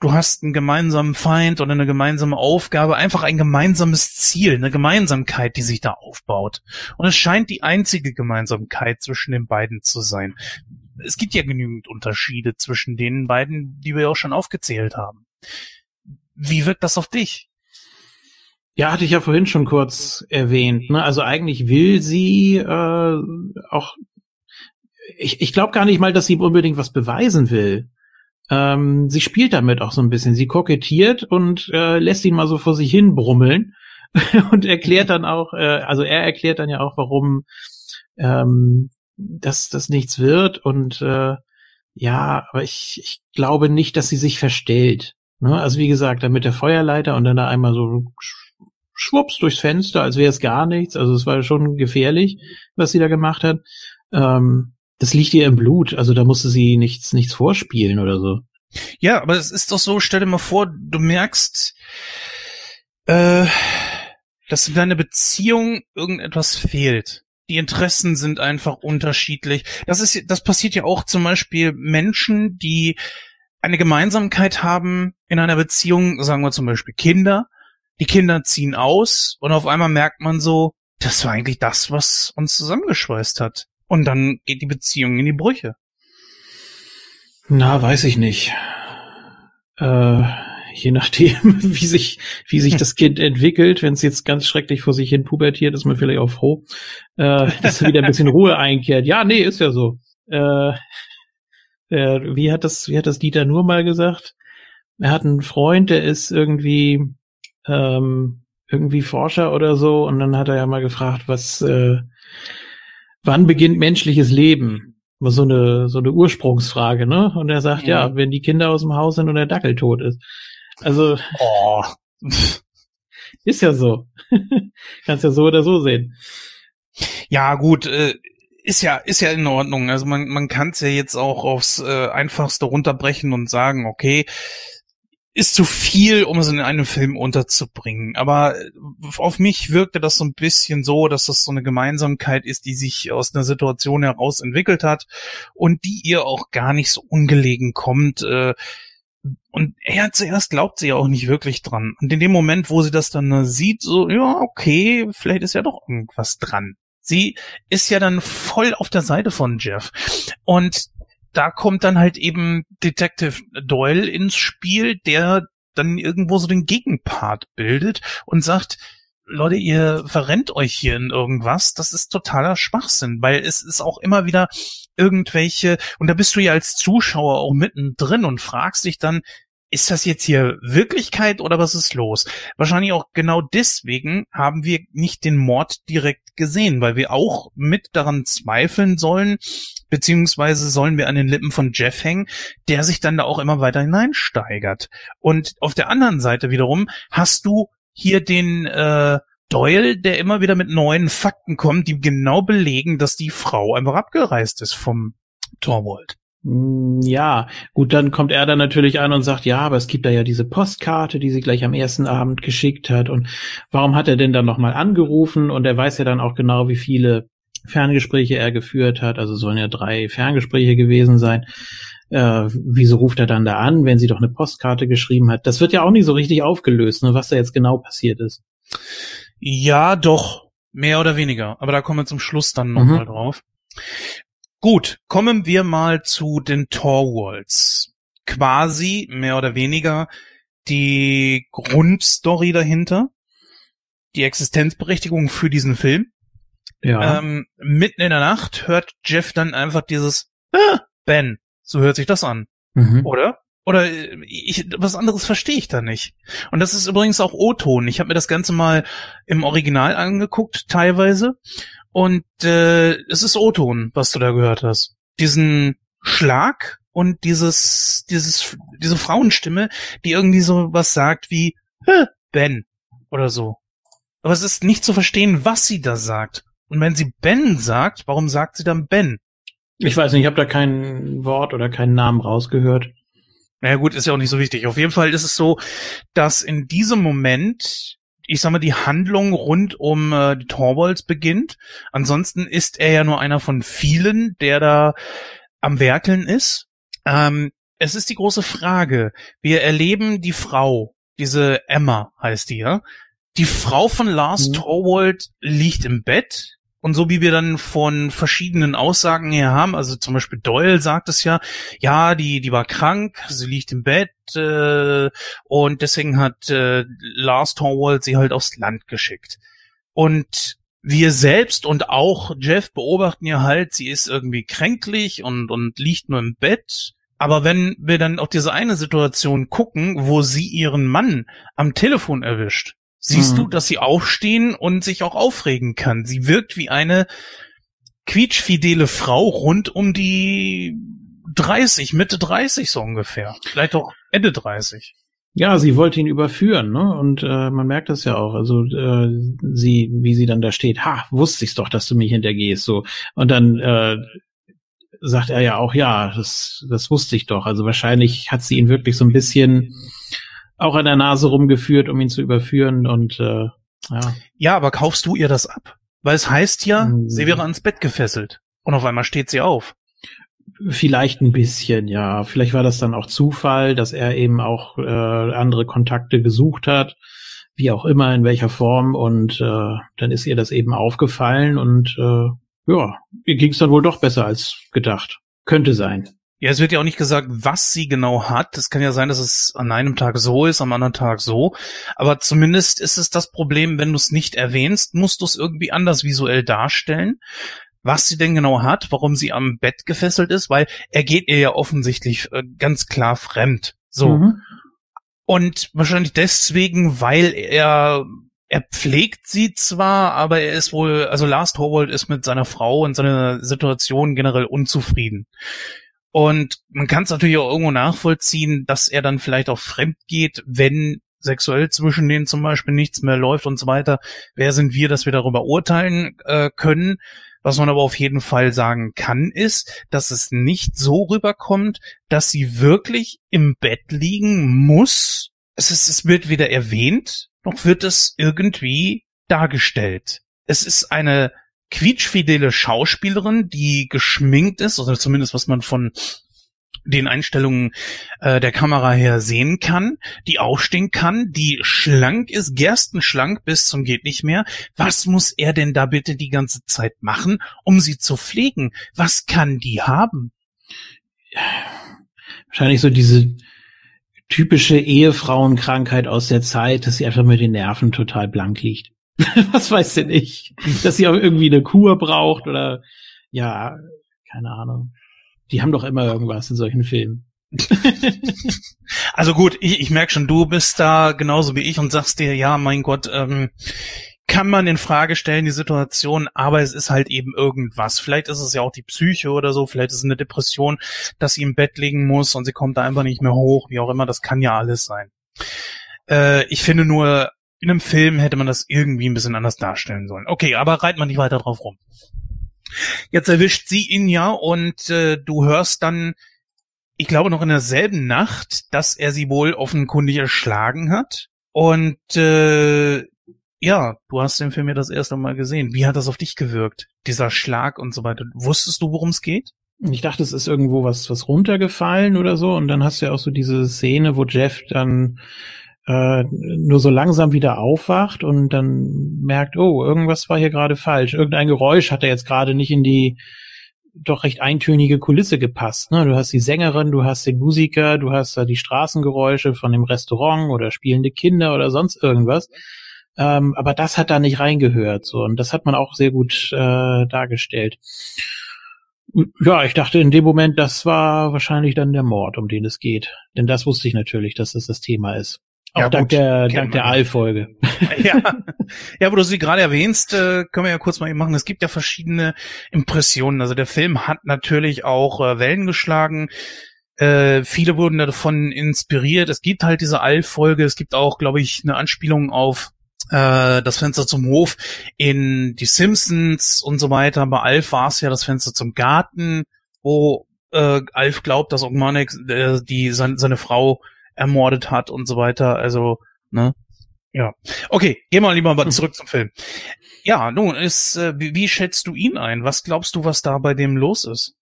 du hast einen gemeinsamen Feind oder eine gemeinsame Aufgabe, einfach ein gemeinsames Ziel, eine Gemeinsamkeit, die sich da aufbaut. Und es scheint die einzige Gemeinsamkeit zwischen den beiden zu sein. Es gibt ja genügend Unterschiede zwischen den beiden, die wir auch schon aufgezählt haben. Wie wirkt das auf dich? Ja, hatte ich ja vorhin schon kurz erwähnt. Ne? Also eigentlich will sie äh, auch. Ich, ich glaube gar nicht mal, dass sie unbedingt was beweisen will ähm, sie spielt damit auch so ein bisschen. Sie kokettiert und äh, lässt ihn mal so vor sich hin brummeln und erklärt dann auch, äh, also er erklärt dann ja auch, warum ähm, das, das nichts wird und äh, ja, aber ich, ich glaube nicht, dass sie sich verstellt. Ne? Also wie gesagt, dann mit der Feuerleiter und dann da einmal so schwupps durchs Fenster, als wäre es gar nichts. Also es war schon gefährlich, was sie da gemacht hat. Ähm, das liegt ihr im Blut, also da musste sie nichts, nichts vorspielen oder so. Ja, aber es ist doch so, stell dir mal vor, du merkst, äh, dass in deiner Beziehung irgendetwas fehlt. Die Interessen sind einfach unterschiedlich. Das ist, das passiert ja auch zum Beispiel Menschen, die eine Gemeinsamkeit haben in einer Beziehung, sagen wir zum Beispiel Kinder. Die Kinder ziehen aus und auf einmal merkt man so, das war eigentlich das, was uns zusammengeschweißt hat. Und dann geht die Beziehung in die Brüche. Na, weiß ich nicht. Äh, je nachdem, wie sich, wie sich das Kind entwickelt, wenn es jetzt ganz schrecklich vor sich hin pubertiert, ist man vielleicht auch froh, äh, dass wieder ein bisschen Ruhe einkehrt. Ja, nee, ist ja so. Äh, äh, wie hat das, wie hat das Dieter nur mal gesagt? Er hat einen Freund, der ist irgendwie, ähm, irgendwie Forscher oder so, und dann hat er ja mal gefragt, was, äh, wann beginnt menschliches Leben? So eine, so eine Ursprungsfrage, ne? Und er sagt, ja, ja wenn die Kinder aus dem Haus sind und der Dackel tot ist. Also. Oh. ist ja so. Kannst ja so oder so sehen. Ja, gut, äh, ist ja, ist ja in Ordnung. Also man, man kann es ja jetzt auch aufs äh, Einfachste runterbrechen und sagen, okay, ist zu viel, um es in einem Film unterzubringen. Aber äh, auf mich wirkte das so ein bisschen so, dass das so eine Gemeinsamkeit ist, die sich aus einer Situation heraus entwickelt hat und die ihr auch gar nicht so ungelegen kommt. Äh, und er zuerst glaubt sie ja auch nicht wirklich dran. Und in dem Moment, wo sie das dann sieht, so, ja, okay, vielleicht ist ja doch irgendwas dran. Sie ist ja dann voll auf der Seite von Jeff. Und da kommt dann halt eben Detective Doyle ins Spiel, der dann irgendwo so den Gegenpart bildet und sagt, Leute, ihr verrennt euch hier in irgendwas. Das ist totaler Schwachsinn, weil es ist auch immer wieder irgendwelche, und da bist du ja als Zuschauer auch mittendrin und fragst dich dann, ist das jetzt hier Wirklichkeit oder was ist los? Wahrscheinlich auch genau deswegen haben wir nicht den Mord direkt gesehen, weil wir auch mit daran zweifeln sollen, beziehungsweise sollen wir an den Lippen von Jeff hängen, der sich dann da auch immer weiter hineinsteigert. Und auf der anderen Seite wiederum hast du hier den äh, Doyle, der immer wieder mit neuen Fakten kommt, die genau belegen, dass die Frau einfach abgereist ist vom Torwald. Hm, ja, gut, dann kommt er dann natürlich an und sagt, ja, aber es gibt da ja diese Postkarte, die sie gleich am ersten Abend geschickt hat. Und warum hat er denn dann nochmal angerufen? Und er weiß ja dann auch genau, wie viele Ferngespräche er geführt hat. Also sollen ja drei Ferngespräche gewesen sein. äh, wieso ruft er dann da an, wenn sie doch eine Postkarte geschrieben hat? Das wird ja auch nicht so richtig aufgelöst, ne, was da jetzt genau passiert ist. Ja, doch, mehr oder weniger. Aber da kommen wir zum Schluss dann nochmal mhm. drauf. Gut, kommen wir mal zu den Torwalds. Quasi, mehr oder weniger, die Grundstory dahinter. Die Existenzberechtigung für diesen Film. Ja. Ähm, mitten in der Nacht hört Jeff dann einfach dieses ah, Ben. So hört sich das an. Mhm. Oder? Oder äh, ich, was anderes verstehe ich da nicht. Und das ist übrigens auch O-Ton. Ich habe mir das Ganze mal im Original angeguckt, teilweise. Und äh, es ist O-Ton, was du da gehört hast. Diesen Schlag und dieses, dieses, diese Frauenstimme, die irgendwie so was sagt wie Ben oder so. Aber es ist nicht zu verstehen, was sie da sagt. Und wenn sie Ben sagt, warum sagt sie dann Ben? Ich weiß nicht, ich habe da kein Wort oder keinen Namen rausgehört. Naja gut, ist ja auch nicht so wichtig. Auf jeden Fall ist es so, dass in diesem Moment, ich sag mal, die Handlung rund um äh, die Torvalds beginnt. Ansonsten ist er ja nur einer von vielen, der da am Werkeln ist. Ähm, es ist die große Frage. Wir erleben die Frau, diese Emma heißt die, ja. Die Frau von Lars mhm. Torwald liegt im Bett und so wie wir dann von verschiedenen Aussagen her haben, also zum Beispiel Doyle sagt es ja, ja, die, die war krank, sie liegt im Bett äh, und deswegen hat äh, Lars Torwald sie halt aufs Land geschickt. Und wir selbst und auch Jeff beobachten ja halt, sie ist irgendwie kränklich und, und liegt nur im Bett. Aber wenn wir dann auf diese eine Situation gucken, wo sie ihren Mann am Telefon erwischt, siehst mhm. du, dass sie aufstehen und sich auch aufregen kann. Sie wirkt wie eine quietschfidele Frau rund um die 30, Mitte 30 so ungefähr. Vielleicht auch Ende 30. Ja, sie wollte ihn überführen, ne? Und äh, man merkt das ja auch. Also äh, sie, wie sie dann da steht, ha, wusste ich's doch, dass du mich hintergehst, so. Und dann äh, sagt er ja auch, ja, das, das wusste ich doch. Also wahrscheinlich hat sie ihn wirklich so ein bisschen auch an der Nase rumgeführt, um ihn zu überführen und äh, ja. Ja, aber kaufst du ihr das ab? Weil es heißt ja, mhm. sie wäre ans Bett gefesselt und auf einmal steht sie auf. Vielleicht ein bisschen, ja. Vielleicht war das dann auch Zufall, dass er eben auch äh, andere Kontakte gesucht hat, wie auch immer, in welcher Form. Und äh, dann ist ihr das eben aufgefallen und äh, ja, ihr ging es dann wohl doch besser als gedacht. Könnte sein. Ja, es wird ja auch nicht gesagt, was sie genau hat. Es kann ja sein, dass es an einem Tag so ist, am anderen Tag so. Aber zumindest ist es das Problem, wenn du es nicht erwähnst, musst du es irgendwie anders visuell darstellen. Was sie denn genau hat, warum sie am Bett gefesselt ist, weil er geht ihr ja offensichtlich äh, ganz klar fremd. So. Mhm. Und wahrscheinlich deswegen, weil er er pflegt sie zwar, aber er ist wohl, also Lars Torwald ist mit seiner Frau und seiner Situation generell unzufrieden. Und man kann es natürlich auch irgendwo nachvollziehen, dass er dann vielleicht auch fremd geht, wenn sexuell zwischen denen zum Beispiel nichts mehr läuft und so weiter. Wer sind wir, dass wir darüber urteilen äh, können? Was man aber auf jeden Fall sagen kann, ist, dass es nicht so rüberkommt, dass sie wirklich im Bett liegen muss. Es, ist, es wird weder erwähnt, noch wird es irgendwie dargestellt. Es ist eine quietschfidele Schauspielerin, die geschminkt ist, oder zumindest was man von den Einstellungen äh, der Kamera her sehen kann, die aufstehen kann, die schlank ist, gerstenschlank bis zum geht nicht mehr. Was muss er denn da bitte die ganze Zeit machen, um sie zu pflegen? Was kann die haben? Wahrscheinlich so diese typische Ehefrauenkrankheit aus der Zeit, dass sie einfach mit den Nerven total blank liegt. Was weiß denn ich? Dass sie auch irgendwie eine Kur braucht oder ja, keine Ahnung. Die haben doch immer irgendwas in solchen Filmen. also gut, ich, ich merke schon, du bist da genauso wie ich und sagst dir, ja, mein Gott, ähm, kann man in Frage stellen, die Situation, aber es ist halt eben irgendwas. Vielleicht ist es ja auch die Psyche oder so, vielleicht ist es eine Depression, dass sie im Bett liegen muss und sie kommt da einfach nicht mehr hoch, wie auch immer, das kann ja alles sein. Äh, ich finde nur, in einem Film hätte man das irgendwie ein bisschen anders darstellen sollen. Okay, aber reit man nicht weiter drauf rum. Jetzt erwischt sie ihn ja und äh, du hörst dann, ich glaube noch in derselben Nacht, dass er sie wohl offenkundig erschlagen hat. Und äh, ja, du hast den Film ja das erste Mal gesehen. Wie hat das auf dich gewirkt? Dieser Schlag und so weiter. Wusstest du, worum es geht? Ich dachte, es ist irgendwo was, was runtergefallen oder so. Und dann hast du ja auch so diese Szene, wo Jeff dann äh, nur so langsam wieder aufwacht und dann merkt, oh, irgendwas war hier gerade falsch. Irgendein Geräusch hat er jetzt gerade nicht in die doch recht eintönige Kulisse gepasst. Ne? Du hast die Sängerin, du hast den Musiker, du hast da die Straßengeräusche von dem Restaurant oder spielende Kinder oder sonst irgendwas. Ähm, aber das hat da nicht reingehört. So und das hat man auch sehr gut äh, dargestellt. Ja, ich dachte in dem Moment, das war wahrscheinlich dann der Mord, um den es geht. Denn das wusste ich natürlich, dass das das Thema ist. Auch ja, dank gut, der, dank der All-Folge. Ja. ja, wo du sie gerade erwähnst, äh, können wir ja kurz mal eben machen. Es gibt ja verschiedene Impressionen. Also der Film hat natürlich auch äh, Wellen geschlagen. Äh, viele wurden davon inspiriert. Es gibt halt diese All-Folge. Es gibt auch, glaube ich, eine Anspielung auf äh, das Fenster zum Hof in die Simpsons und so weiter. Bei Alf war es ja das Fenster zum Garten, wo äh, Alf glaubt, dass Ogmanek äh, die seine, seine Frau ermordet hat und so weiter. Also, ne? Ja. Okay, geh mal lieber mal zurück zum Film. Ja, nun, ist, äh, wie, wie schätzt du ihn ein? Was glaubst du, was da bei dem los ist?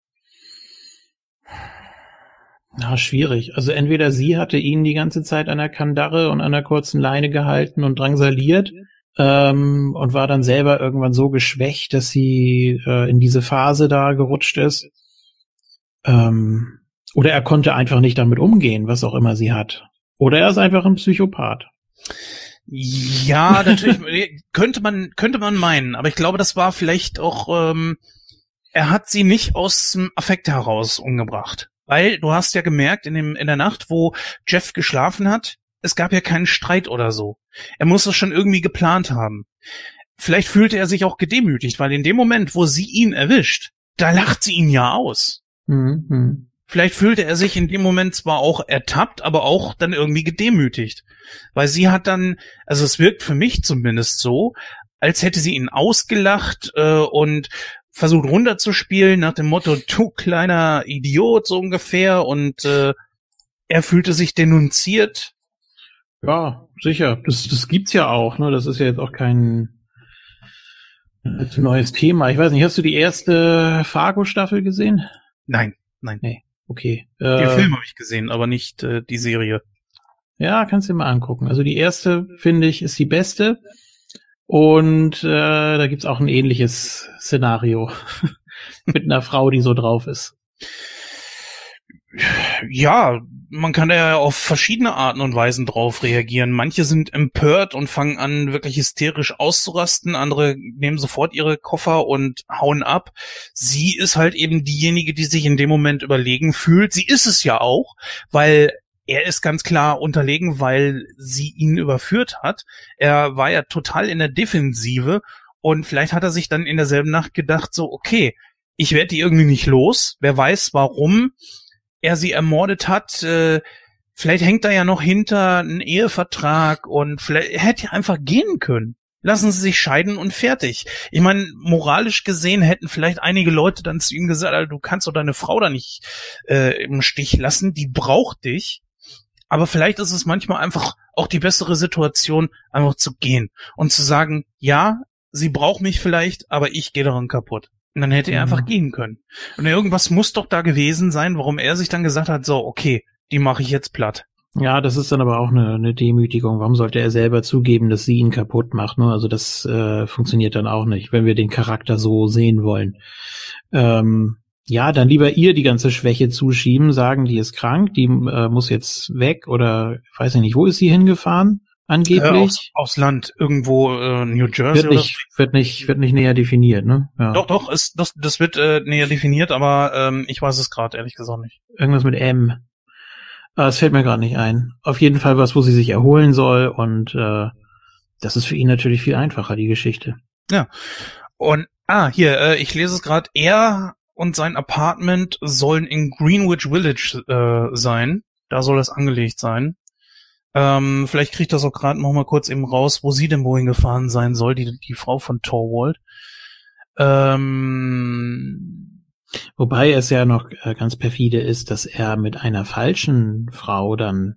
Na, schwierig. Also entweder sie hatte ihn die ganze Zeit an der Kandare und an der kurzen Leine gehalten und drangsaliert ähm, und war dann selber irgendwann so geschwächt, dass sie äh, in diese Phase da gerutscht ist. Ähm, oder er konnte einfach nicht damit umgehen, was auch immer sie hat. Oder er ist einfach ein Psychopath. Ja, natürlich könnte man könnte man meinen, aber ich glaube, das war vielleicht auch ähm, er hat sie nicht aus dem Affekt heraus umgebracht, weil du hast ja gemerkt in dem in der Nacht, wo Jeff geschlafen hat, es gab ja keinen Streit oder so. Er muss es schon irgendwie geplant haben. Vielleicht fühlte er sich auch gedemütigt, weil in dem Moment, wo sie ihn erwischt, da lacht sie ihn ja aus. Mhm. Vielleicht fühlte er sich in dem Moment zwar auch ertappt, aber auch dann irgendwie gedemütigt. Weil sie hat dann, also es wirkt für mich zumindest so, als hätte sie ihn ausgelacht äh, und versucht runterzuspielen nach dem Motto, du kleiner Idiot, so ungefähr. Und äh, er fühlte sich denunziert. Ja, sicher. Das, das gibt's ja auch. Ne? Das ist ja jetzt auch kein äh, neues Thema. Ich weiß nicht, hast du die erste Fargo-Staffel gesehen? Nein, nein. Nee. Okay. Äh, Den Film habe ich gesehen, aber nicht äh, die Serie. Ja, kannst du dir mal angucken. Also die erste, finde ich, ist die beste. Und äh, da gibt's auch ein ähnliches Szenario mit einer Frau, die so drauf ist. Ja, man kann ja auf verschiedene Arten und Weisen drauf reagieren. Manche sind empört und fangen an, wirklich hysterisch auszurasten. Andere nehmen sofort ihre Koffer und hauen ab. Sie ist halt eben diejenige, die sich in dem Moment überlegen fühlt. Sie ist es ja auch, weil er ist ganz klar unterlegen, weil sie ihn überführt hat. Er war ja total in der Defensive und vielleicht hat er sich dann in derselben Nacht gedacht, so, okay, ich werde die irgendwie nicht los. Wer weiß warum er sie ermordet hat. Äh, vielleicht hängt da ja noch hinter ein Ehevertrag und vielleicht er hätte ja einfach gehen können. Lassen Sie sich scheiden und fertig. Ich meine, moralisch gesehen hätten vielleicht einige Leute dann zu ihm gesagt, du kannst doch deine Frau da nicht äh, im Stich lassen, die braucht dich. Aber vielleicht ist es manchmal einfach auch die bessere Situation, einfach zu gehen und zu sagen, ja, sie braucht mich vielleicht, aber ich gehe daran kaputt. Und dann hätte er mhm. einfach gehen können. Und irgendwas muss doch da gewesen sein, warum er sich dann gesagt hat, so, okay, die mache ich jetzt platt. Ja, das ist dann aber auch eine, eine Demütigung. Warum sollte er selber zugeben, dass sie ihn kaputt macht? Ne? Also das äh, funktioniert dann auch nicht, wenn wir den Charakter so sehen wollen. Ähm, ja, dann lieber ihr die ganze Schwäche zuschieben, sagen, die ist krank, die äh, muss jetzt weg oder weiß ich nicht, wo ist sie hingefahren? Angeblich. Äh, aus, aus, Land, irgendwo äh, New Jersey. Wird nicht, oder? wird nicht, wird nicht näher definiert, ne? Ja. Doch, doch, ist, das, das wird äh, näher definiert, aber ähm, ich weiß es gerade ehrlich gesagt nicht. Irgendwas mit M. Äh, es fällt mir gerade nicht ein. Auf jeden Fall was, wo sie sich erholen soll und äh, das ist für ihn natürlich viel einfacher, die Geschichte. Ja. Und ah, hier, äh, ich lese es gerade, er und sein Apartment sollen in Greenwich Village äh, sein. Da soll es angelegt sein. Ähm, vielleicht kriegt das auch gerade noch mal kurz eben raus, wo sie denn wohin gefahren sein soll, die, die Frau von Torwald. Ähm, Wobei es ja noch äh, ganz perfide ist, dass er mit einer falschen Frau dann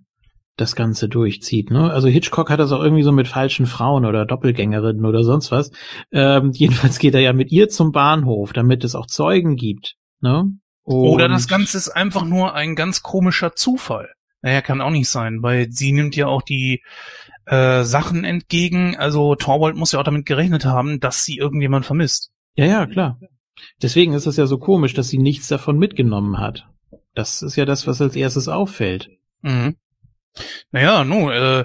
das Ganze durchzieht. Ne? Also Hitchcock hat das auch irgendwie so mit falschen Frauen oder Doppelgängerinnen oder sonst was. Ähm, jedenfalls geht er ja mit ihr zum Bahnhof, damit es auch Zeugen gibt. Ne? Oder das Ganze ist einfach nur ein ganz komischer Zufall. Naja, kann auch nicht sein, weil sie nimmt ja auch die äh, Sachen entgegen. Also Torwald muss ja auch damit gerechnet haben, dass sie irgendjemand vermisst. Ja, ja, klar. Deswegen ist es ja so komisch, dass sie nichts davon mitgenommen hat. Das ist ja das, was als erstes auffällt. Mhm. Naja, nun, äh,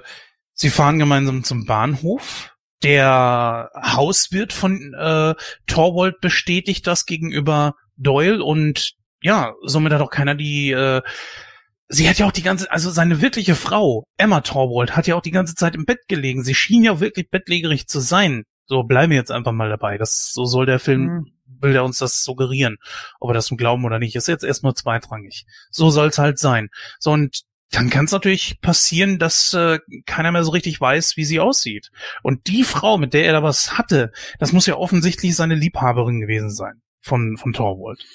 sie fahren gemeinsam zum Bahnhof. Der Hauswirt von äh, Torwald bestätigt das gegenüber Doyle und ja, somit hat auch keiner die äh, sie hat ja auch die ganze, also seine wirkliche Frau, Emma Torwald, hat ja auch die ganze Zeit im Bett gelegen. Sie schien ja wirklich bettlägerig zu sein. So, bleiben wir jetzt einfach mal dabei. Das, so soll der Film, mhm. will er uns das suggerieren. Ob wir das nun glauben oder nicht, ist jetzt erstmal zweitrangig. So soll's halt sein. So, und dann kann es natürlich passieren, dass äh, keiner mehr so richtig weiß, wie sie aussieht. Und die Frau, mit der er da was hatte, das muss ja offensichtlich seine Liebhaberin gewesen sein von, von Torwald.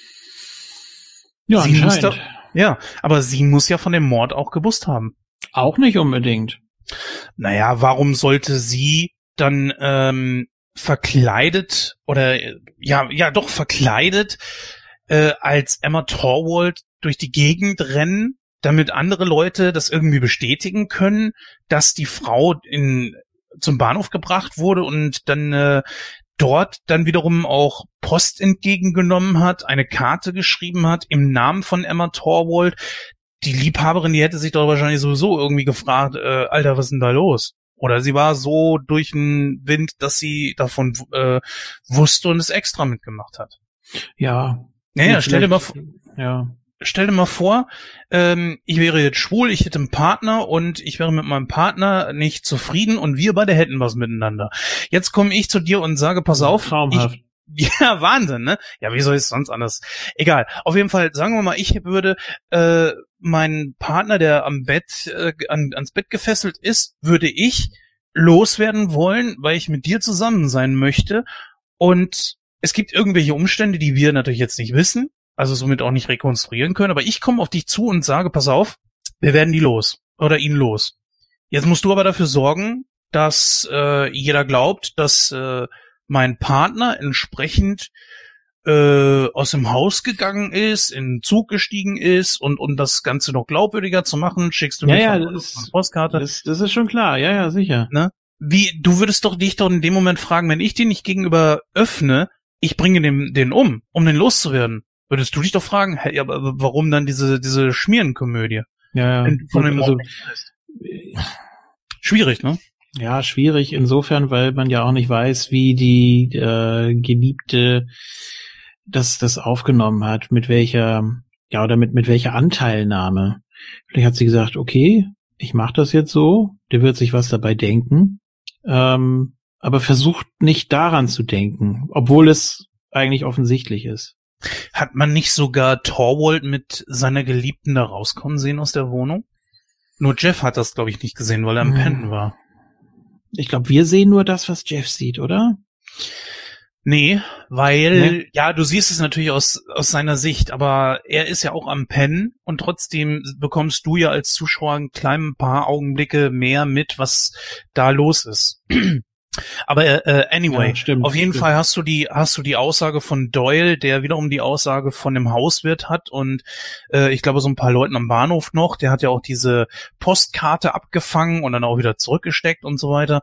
Ja, sie anscheinend. Da, ja, aber sie muss ja von dem Mord auch gewusst haben. Auch nicht unbedingt. Naja, warum sollte sie dann ähm, verkleidet oder ja, ja doch verkleidet äh, als Emma Torwald durch die Gegend rennen, damit andere Leute das irgendwie bestätigen können, dass die Frau in zum Bahnhof gebracht wurde und dann äh, dort dann wiederum auch Post entgegengenommen hat, eine Karte geschrieben hat im Namen von Emma Torwald. Die Liebhaberin, die hätte sich doch wahrscheinlich sowieso irgendwie gefragt, äh, Alter, was ist denn da los? Oder sie war so durch den Wind, dass sie davon äh, wusste und es extra mitgemacht hat. Ja. Naja, stell dir mal vor. Ja stell dir mal vor, ähm, ich wäre jetzt schwul, ich hätte einen Partner und ich wäre mit meinem Partner nicht zufrieden und wir beide hätten was miteinander. Jetzt komme ich zu dir und sage, pass auf. Traumhaft. Ich, ja, Wahnsinn, ne? Ja, wie soll es sonst anders? Egal. Auf jeden Fall, sagen wir mal, ich würde äh, meinen Partner, der am Bett, äh, an, ans Bett gefesselt ist, würde ich loswerden wollen, weil ich mit dir zusammen sein möchte. Und es gibt irgendwelche Umstände, die wir natürlich jetzt nicht wissen also somit auch nicht rekonstruieren können. Aber ich komme auf dich zu und sage, pass auf, wir werden die los oder ihn los. Jetzt musst du aber dafür sorgen, dass äh, jeder glaubt, dass äh, mein Partner entsprechend äh, aus dem Haus gegangen ist, in den Zug gestiegen ist und um das Ganze noch glaubwürdiger zu machen, schickst du mir ja, ja, eine Postkarte. Das, das ist schon klar, ja, ja, sicher. Ne? Wie, du würdest doch dich doch in dem Moment fragen, wenn ich den nicht gegenüber öffne, ich bringe den, den um, um den loszuwerden würdest du dich doch fragen, hey, aber warum dann diese, diese Schmierenkomödie? Ja, ja. Von dem also, schwierig, ne? Ja, schwierig insofern, weil man ja auch nicht weiß, wie die äh, Geliebte das, das aufgenommen hat, mit welcher, ja, oder mit, mit welcher Anteilnahme. Vielleicht hat sie gesagt, okay, ich mache das jetzt so, der wird sich was dabei denken, ähm, aber versucht nicht daran zu denken, obwohl es eigentlich offensichtlich ist. Hat man nicht sogar Torwald mit seiner Geliebten da rauskommen sehen aus der Wohnung? Nur Jeff hat das, glaube ich, nicht gesehen, weil er am hm. Pennen war. Ich glaube, wir sehen nur das, was Jeff sieht, oder? Nee, weil, nee? ja, du siehst es natürlich aus, aus seiner Sicht, aber er ist ja auch am Pennen und trotzdem bekommst du ja als Zuschauer ein klein paar Augenblicke mehr mit, was da los ist. Aber äh, äh, anyway, ja, stimmt, auf jeden stimmt. Fall hast du die hast du die Aussage von Doyle, der wiederum die Aussage von dem Hauswirt hat und äh, ich glaube so ein paar Leuten am Bahnhof noch. Der hat ja auch diese Postkarte abgefangen und dann auch wieder zurückgesteckt und so weiter.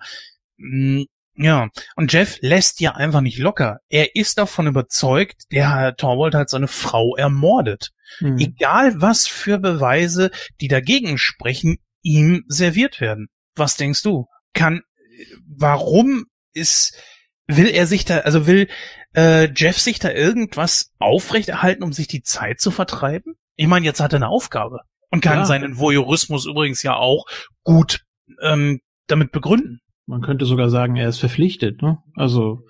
Mm, ja, und Jeff lässt ja einfach nicht locker. Er ist davon überzeugt, der Herr Torwald hat seine Frau ermordet. Mhm. Egal was für Beweise, die dagegen sprechen, ihm serviert werden. Was denkst du? Kann warum ist, will er sich da, also will äh, Jeff sich da irgendwas aufrechterhalten, um sich die Zeit zu vertreiben? Ich meine, jetzt hat er eine Aufgabe und kann ja. seinen Voyeurismus übrigens ja auch gut ähm, damit begründen. Man könnte sogar sagen, er ist verpflichtet, ne? Also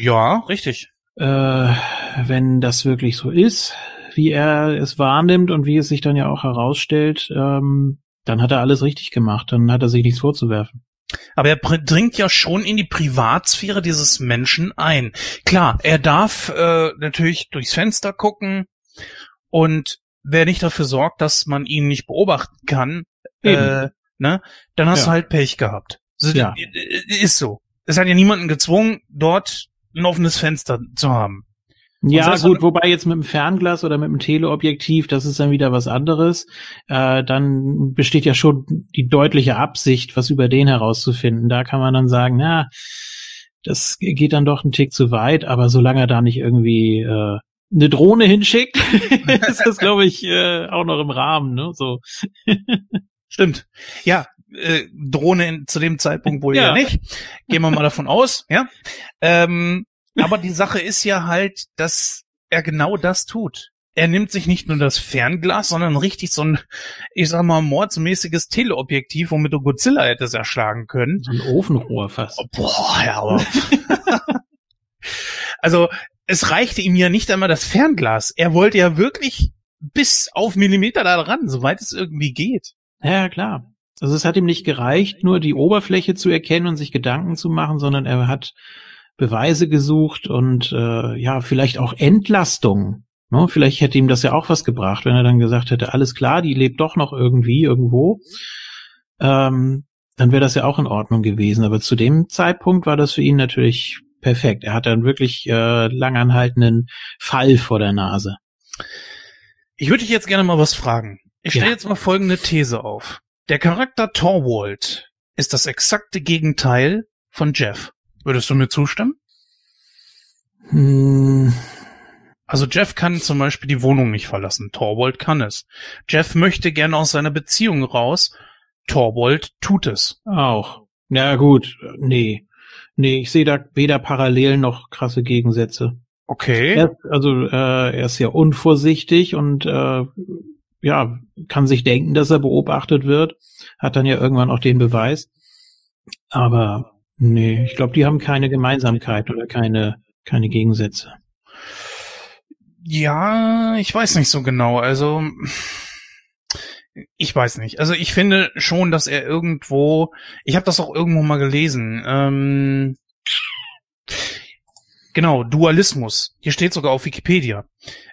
ja, richtig. Äh, wenn das wirklich so ist, wie er es wahrnimmt und wie es sich dann ja auch herausstellt, ähm, dann hat er alles richtig gemacht. Dann hat er sich nichts vorzuwerfen. Aber er dringt ja schon in die Privatsphäre dieses Menschen ein. Klar, er darf äh, natürlich durchs Fenster gucken und wer nicht dafür sorgt, dass man ihn nicht beobachten kann, äh, ne, dann hast ja. du halt Pech gehabt. Also, ja. Ist so. Es hat ja niemanden gezwungen, dort ein offenes Fenster zu haben. Ja, gut, wobei jetzt mit dem Fernglas oder mit dem Teleobjektiv, das ist dann wieder was anderes. Äh, dann besteht ja schon die deutliche Absicht, was über den herauszufinden. Da kann man dann sagen, na, das geht dann doch ein Tick zu weit, aber solange er da nicht irgendwie äh, eine Drohne hinschickt, ist das, glaube ich, äh, auch noch im Rahmen, ne? So. Stimmt. Ja, äh, Drohne in, zu dem Zeitpunkt wohl ja. ja nicht. Gehen wir mal davon aus, ja. Ähm, aber die Sache ist ja halt, dass er genau das tut. Er nimmt sich nicht nur das Fernglas, sondern richtig so ein, ich sag mal, mordsmäßiges Teleobjektiv, womit du Godzilla hättest erschlagen können. So ein Ofenrohr fast. Oh, boah, ja, aber. also, es reichte ihm ja nicht einmal das Fernglas. Er wollte ja wirklich bis auf Millimeter da dran, soweit es irgendwie geht. Ja, klar. Also es hat ihm nicht gereicht, nur die Oberfläche zu erkennen und sich Gedanken zu machen, sondern er hat Beweise gesucht und äh, ja, vielleicht auch Entlastung. Ne? Vielleicht hätte ihm das ja auch was gebracht, wenn er dann gesagt hätte, alles klar, die lebt doch noch irgendwie irgendwo. Ähm, dann wäre das ja auch in Ordnung gewesen. Aber zu dem Zeitpunkt war das für ihn natürlich perfekt. Er hat einen wirklich äh, langanhaltenden Fall vor der Nase. Ich würde dich jetzt gerne mal was fragen. Ich stelle ja. jetzt mal folgende These auf. Der Charakter Torwald ist das exakte Gegenteil von Jeff. Würdest du mir zustimmen? Hm. Also Jeff kann zum Beispiel die Wohnung nicht verlassen. Torwald kann es. Jeff möchte gerne aus seiner Beziehung raus. Torwald tut es. Auch. Ja gut, nee. Nee, ich sehe da weder Parallelen noch krasse Gegensätze. Okay. Er, also äh, er ist ja unvorsichtig und äh, ja, kann sich denken, dass er beobachtet wird, hat dann ja irgendwann auch den Beweis. Aber nee, ich glaube, die haben keine Gemeinsamkeit oder keine, keine Gegensätze. Ja, ich weiß nicht so genau. Also, ich weiß nicht. Also ich finde schon, dass er irgendwo, ich habe das auch irgendwo mal gelesen. Ähm, genau, Dualismus. Hier steht sogar auf Wikipedia.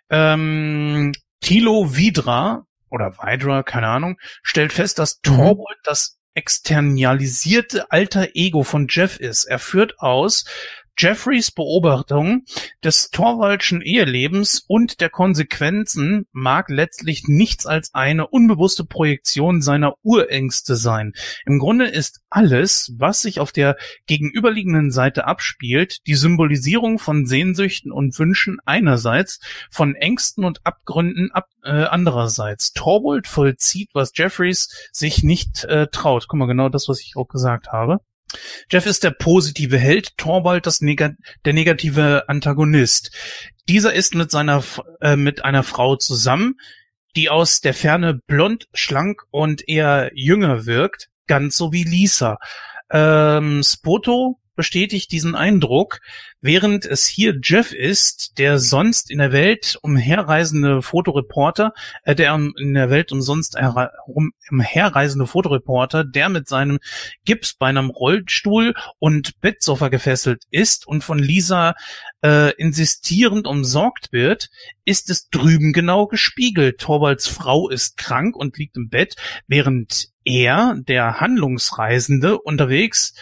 Ähm, Thilo Vidra oder Vidra, keine Ahnung, stellt fest, dass mhm. Torbold das externalisierte alter Ego von Jeff ist. Er führt aus, Jeffreys Beobachtung des Torwaldschen Ehelebens und der Konsequenzen mag letztlich nichts als eine unbewusste Projektion seiner Urängste sein. Im Grunde ist alles, was sich auf der gegenüberliegenden Seite abspielt, die Symbolisierung von Sehnsüchten und Wünschen einerseits, von Ängsten und Abgründen ab, äh, andererseits. Torwald vollzieht, was Jeffreys sich nicht äh, traut. Guck mal, genau das, was ich auch gesagt habe. Jeff ist der positive Held, Torvald das Neg der negative Antagonist. Dieser ist mit seiner äh, mit einer Frau zusammen, die aus der Ferne blond, schlank und eher jünger wirkt, ganz so wie Lisa. Ähm, Spoto bestätigt diesen Eindruck, während es hier Jeff ist, der sonst in der Welt umherreisende Fotoreporter, äh, der in der Welt umsonst um, umherreisende Fotoreporter, der mit seinem Gips bei einem Rollstuhl und Bettsofa gefesselt ist und von Lisa äh, insistierend umsorgt wird, ist es drüben genau gespiegelt. Torvalds Frau ist krank und liegt im Bett, während er, der Handlungsreisende, unterwegs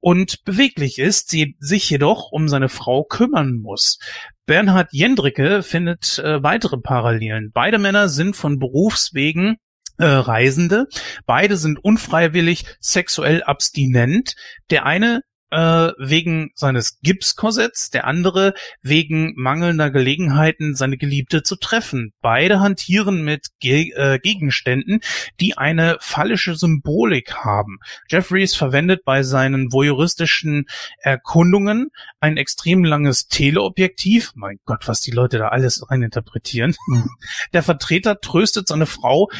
und beweglich ist, sie sich jedoch um seine Frau kümmern muss. Bernhard Jendricke findet äh, weitere Parallelen. Beide Männer sind von Berufswegen äh, Reisende. Beide sind unfreiwillig sexuell abstinent. Der eine äh, wegen seines Gipskorsetts, der andere wegen mangelnder Gelegenheiten, seine Geliebte zu treffen. Beide hantieren mit Ge äh, Gegenständen, die eine phallische Symbolik haben. Jeffries verwendet bei seinen voyeuristischen Erkundungen ein extrem langes Teleobjektiv. Mein Gott, was die Leute da alles reininterpretieren. Mhm. Der Vertreter tröstet seine Frau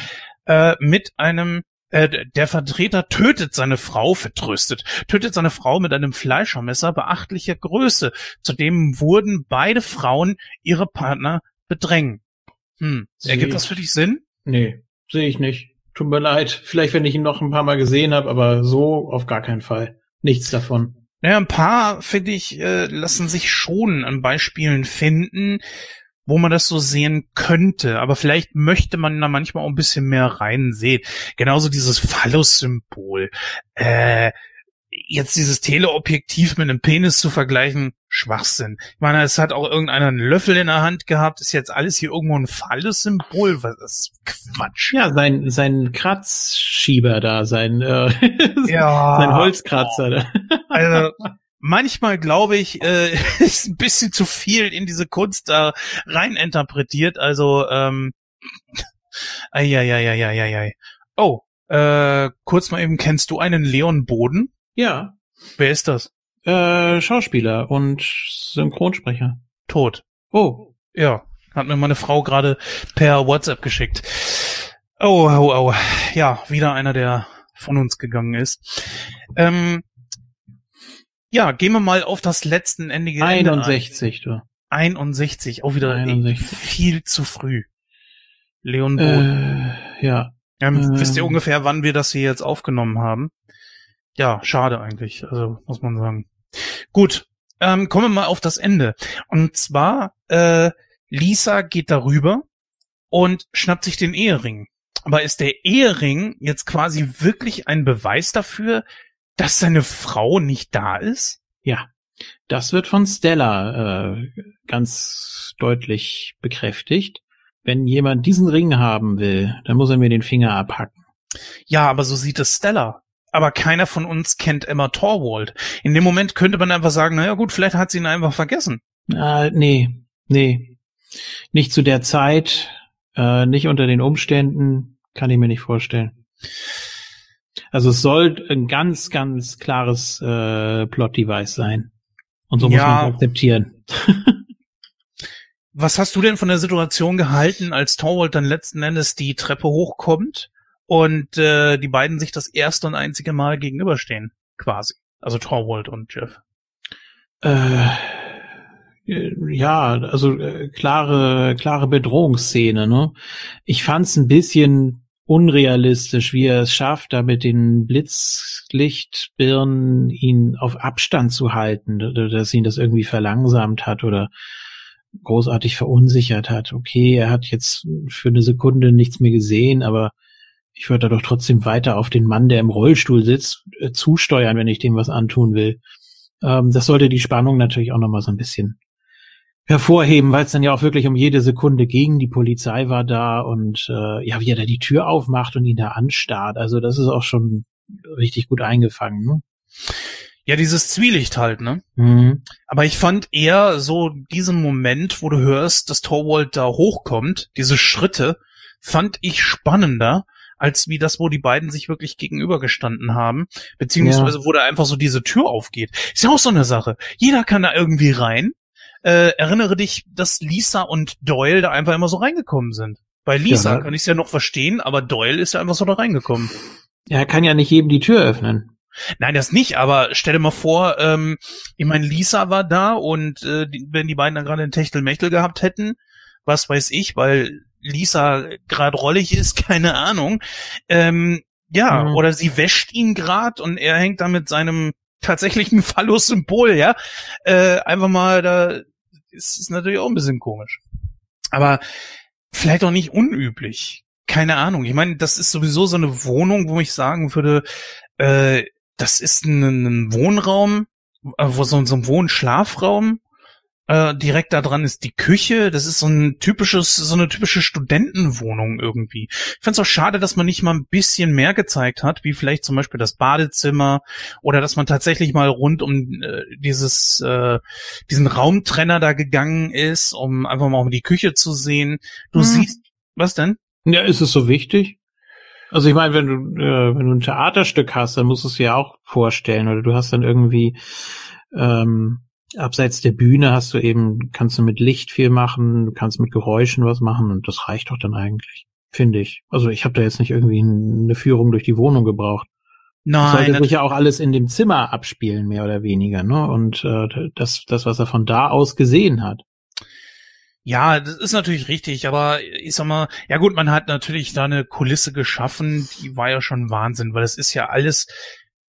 äh, mit einem äh, der Vertreter tötet seine Frau, vertröstet, tötet seine Frau mit einem Fleischermesser beachtlicher Größe. Zudem wurden beide Frauen ihre Partner bedrängen. Hm. Ergibt das für dich Sinn? Nee, sehe ich nicht. Tut mir leid. Vielleicht, wenn ich ihn noch ein paar Mal gesehen habe, aber so auf gar keinen Fall. Nichts davon. Naja, ein paar, finde ich, äh, lassen sich schon an Beispielen finden, wo man das so sehen könnte, aber vielleicht möchte man da manchmal auch ein bisschen mehr reinsehen. Genauso dieses Phallus-Symbol. Äh, jetzt dieses Teleobjektiv mit einem Penis zu vergleichen, Schwachsinn. Ich meine, es hat auch irgendeiner einen Löffel in der Hand gehabt, ist jetzt alles hier irgendwo ein Phallus-Symbol, was ist Quatsch. Ja, sein, sein Kratzschieber da, sein, äh, ja, sein Holzkratzer. da. Also, manchmal glaube ich, äh, ist ein bisschen zu viel in diese Kunst da rein interpretiert, also, ähm, Eieieiei. Oh, äh, kurz mal eben, kennst du einen Leon Boden? Ja. Wer ist das? Äh, Schauspieler und Synchronsprecher. Tot. Oh. Ja, hat mir meine Frau gerade per WhatsApp geschickt. Oh, oh, oh. Ja, wieder einer, der von uns gegangen ist. Ähm, ja, gehen wir mal auf das letzten endige Ende 61, du. 61, auch wieder 61. viel zu früh. Leon Boden. Äh, ja. Ähm, ähm. Wisst ihr ungefähr, wann wir das hier jetzt aufgenommen haben? Ja, schade eigentlich, also muss man sagen. Gut, ähm, kommen wir mal auf das Ende. Und zwar, äh, Lisa geht darüber und schnappt sich den Ehering. Aber ist der Ehering jetzt quasi wirklich ein Beweis dafür, dass seine Frau nicht da ist? Ja. Das wird von Stella äh, ganz deutlich bekräftigt. Wenn jemand diesen Ring haben will, dann muss er mir den Finger abhacken. Ja, aber so sieht es Stella. Aber keiner von uns kennt Emma Torwald. In dem Moment könnte man einfach sagen, naja gut, vielleicht hat sie ihn einfach vergessen. Äh, nee, nee. Nicht zu der Zeit, äh, nicht unter den Umständen, kann ich mir nicht vorstellen. Also es soll ein ganz, ganz klares äh, Plot-Device sein. Und so muss Ja. man es akzeptieren. Was hast du denn von der Situation gehalten, als Torwald dann letzten Endes die Treppe hochkommt und äh, die beiden sich das erste und einzige Mal gegenüberstehen, quasi? Also Torwald und Jeff. Äh, äh, ja, also äh, klare, klare Bedrohungsszene. Ne? Ich fand's ein bisschen unrealistisch, wie er es schafft, da mit den Blitzlichtbirnen ihn auf Abstand zu halten, dass ihn das irgendwie verlangsamt hat oder großartig verunsichert hat. Okay, er hat jetzt für eine Sekunde nichts mehr gesehen, aber ich würde da doch trotzdem weiter auf den Mann, der im Rollstuhl sitzt, äh, zusteuern, wenn ich dem was antun will. Ähm, das sollte die Spannung natürlich auch nochmal so ein bisschen hervorheben, weil es dann ja auch wirklich um jede Sekunde ging. Die Polizei war da und äh, ja, wie er da die Tür aufmacht und ihn da anstarrt. Also das ist auch schon richtig gut eingefangen. Ne? Ja, dieses Zwielicht halt, ne? Mhm. Aber ich fand eher so diesen Moment, wo du hörst, dass Torwald da hochkommt, diese Schritte, fand ich spannender, als wie das, wo die beiden sich wirklich gegenübergestanden haben, beziehungsweise wo da einfach so diese Tür aufgeht. Ist ja auch so eine Sache. Jeder kann da irgendwie rein. Äh, erinnere dich, dass Lisa und Doyle da einfach immer so reingekommen sind. Bei Lisa Ja. kann ich es ja noch verstehen, aber Doyle ist ja einfach so da reingekommen. Er kann ja nicht jedem die Tür öffnen. Nein, das nicht, aber stell dir mal vor, ähm, ich meine, Lisa war da und äh, die, wenn die beiden dann gerade ein Techtelmechtel gehabt hätten, was weiß ich, weil Lisa gerade rollig ist, keine Ahnung. Ähm, ja, Mhm. oder sie wäscht ihn grad und er hängt da mit seinem tatsächlichen Phallus-Symbol, ja. Äh, einfach mal, da ist es natürlich auch ein bisschen komisch. Aber vielleicht auch nicht unüblich. Keine Ahnung. Ich meine, das ist sowieso so eine Wohnung, wo ich sagen würde, äh, das ist ein, ein Wohnraum, äh, wo so, so ein Wohnschlafraum. Äh, direkt da dran ist die Küche. Das ist so ein typisches, so eine typische Studentenwohnung irgendwie. Ich find's auch schade, dass man nicht mal ein bisschen mehr gezeigt hat, wie vielleicht zum Beispiel das Badezimmer oder dass man tatsächlich mal rund um äh, dieses, äh, diesen Raumtrenner da gegangen ist, um einfach mal um die Küche zu sehen. Du Hm. siehst, was denn? Ja, ist es so wichtig? Also ich meine, wenn du, äh, wenn du ein Theaterstück hast, dann musst du es dir auch vorstellen. Oder du hast dann irgendwie ähm, abseits der Bühne hast du eben, kannst du mit Licht viel machen, du kannst mit Geräuschen was machen und das reicht doch dann eigentlich, finde ich. Also ich habe da jetzt nicht irgendwie eine Führung durch die Wohnung gebraucht. Das Nein, sollte sich ja auch alles in dem Zimmer abspielen, mehr oder weniger, ne? Und äh, das, das, was er von da aus gesehen hat. Ja, das ist natürlich richtig, aber ich sag mal, ja gut, man hat natürlich da eine Kulisse geschaffen, die war ja schon Wahnsinn, weil es ist ja alles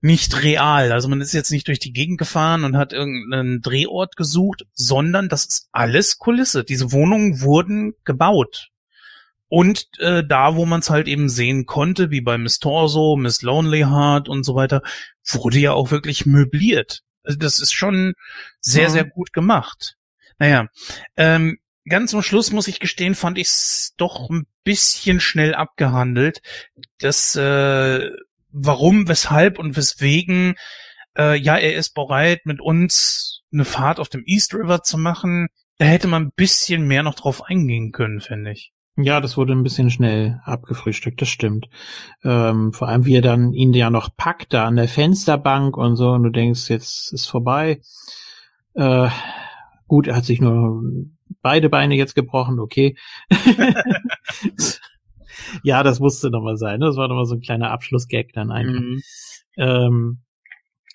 nicht real. Also man ist jetzt nicht durch die Gegend gefahren und hat irgendeinen Drehort gesucht, sondern das ist alles Kulisse. Diese Wohnungen wurden gebaut. Und äh, da, wo man es halt eben sehen konnte, wie bei Miss Torso, Miss Lonely Heart und so weiter, wurde ja auch wirklich möbliert. Also das ist schon sehr, ja. sehr gut gemacht. Naja, ähm, ganz zum Schluss muss ich gestehen, fand ich es doch ein bisschen schnell abgehandelt. Das, äh, warum, weshalb und weswegen, äh, ja, er ist bereit, mit uns eine Fahrt auf dem East River zu machen. Da hätte man ein bisschen mehr noch drauf eingehen können, finde ich. Ja, das wurde ein bisschen schnell abgefrühstückt, das stimmt. Ähm, vor allem, wie er dann ihn ja noch packt da an der Fensterbank und so, und du denkst, jetzt ist vorbei. Äh, gut, er hat sich nur beide Beine jetzt gebrochen, okay. ja, das musste nochmal sein. Ne? Das war nochmal so ein kleiner Abschlussgag dann einfach. Mhm. Ähm,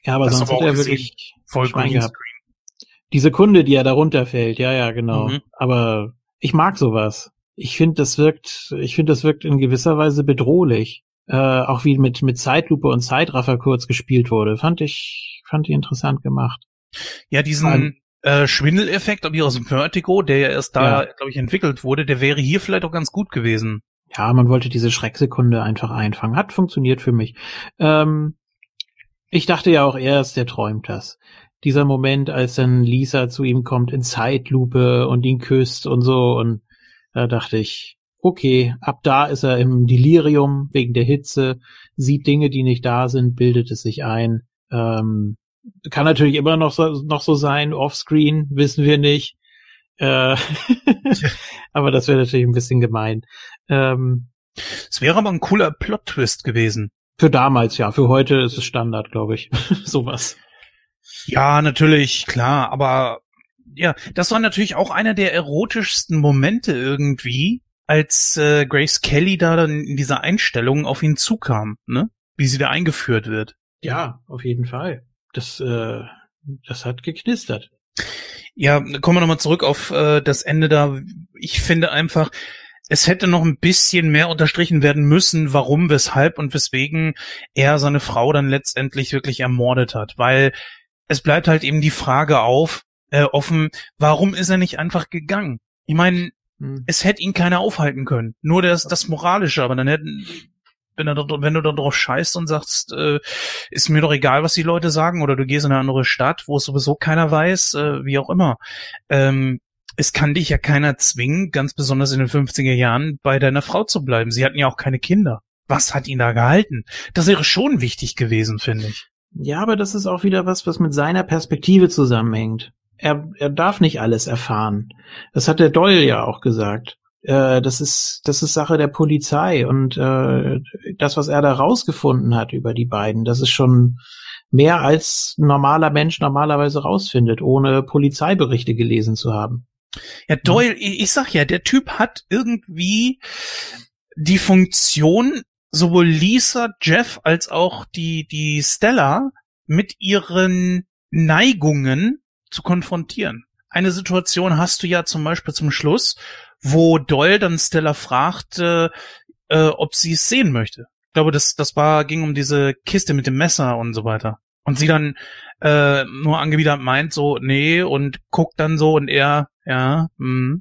ja, aber das sonst hat er wirklich voll Schwein gehabt. Diese Kunde, die er da runterfällt, ja, ja, genau. Mhm. Aber ich mag sowas ich finde, das wirkt, ich finde, das wirkt in gewisser Weise bedrohlich. Äh, auch wie mit, mit Zeitlupe und Zeitraffer kurz gespielt wurde. Fand ich, fand ich interessant gemacht. Ja, diesen äh, Schwindeleffekt, wie aus dem Vertigo, der ja erst da, ja. glaube ich, entwickelt wurde, der wäre hier vielleicht auch ganz gut gewesen. Ja, man wollte diese Schrecksekunde einfach einfangen. Hat funktioniert für mich. Ähm, ich dachte ja auch erst, der träumt das. Dieser Moment, als dann Lisa zu ihm kommt in Zeitlupe und ihn küsst und so und da dachte ich, okay, ab da ist er im Delirium wegen der Hitze, sieht Dinge, die nicht da sind, bildet es sich ein. Ähm, kann natürlich immer noch so, noch so sein, offscreen, wissen wir nicht. Äh, aber das wäre natürlich ein bisschen gemein. Ähm, es wäre aber ein cooler Plot-Twist gewesen. Für damals, ja. Für heute ist es Standard, glaube ich. Sowas. Ja, natürlich, klar. Aber ja, das war natürlich auch einer der erotischsten Momente irgendwie, als äh, Grace Kelly da dann in dieser Einstellung auf ihn zukam, ne? Wie sie da eingeführt wird. Ja, auf jeden Fall. Das, äh, das hat geknistert. Ja, kommen wir nochmal zurück auf äh, das Ende da. Ich finde einfach, es hätte noch ein bisschen mehr unterstrichen werden müssen, warum, weshalb und weswegen er seine Frau dann letztendlich wirklich ermordet hat. Weil es bleibt halt eben die Frage auf, äh, offen, warum ist er nicht einfach gegangen? Ich meine, hm. es hätte ihn keiner aufhalten können. Nur das, das Moralische, aber dann hätten, wenn, er, wenn du da drauf scheißt und sagst, äh, ist mir doch egal, was die Leute sagen, oder du gehst in eine andere Stadt, wo es sowieso keiner weiß, äh, wie auch immer. Ähm, es kann dich ja keiner zwingen, ganz besonders in den 50er Jahren, bei deiner Frau zu bleiben. Sie hatten ja auch keine Kinder. Was hat ihn da gehalten? Das wäre schon wichtig gewesen, finde ich. Ja, aber das ist auch wieder was, was mit seiner Perspektive zusammenhängt er, er darf nicht alles erfahren. Das hat der Doyle ja auch gesagt. Äh, das ist das ist Sache der Polizei und äh, das, was er da rausgefunden hat über die beiden, das ist schon mehr als normaler Mensch normalerweise rausfindet, ohne Polizeiberichte gelesen zu haben. Ja, Doyle, ich, ich sag ja, der Typ hat irgendwie die Funktion, sowohl Lisa, Jeff als auch die, die Stella mit ihren Neigungen zu konfrontieren. Eine Situation hast du ja zum Beispiel zum Schluss, wo Doyle dann Stella fragt, äh, äh, ob sie es sehen möchte. Ich glaube, das, das war, ging um diese Kiste mit dem Messer und so weiter. Und sie dann äh, nur angewidert meint so, nee, und guckt dann so und er, ja, mh.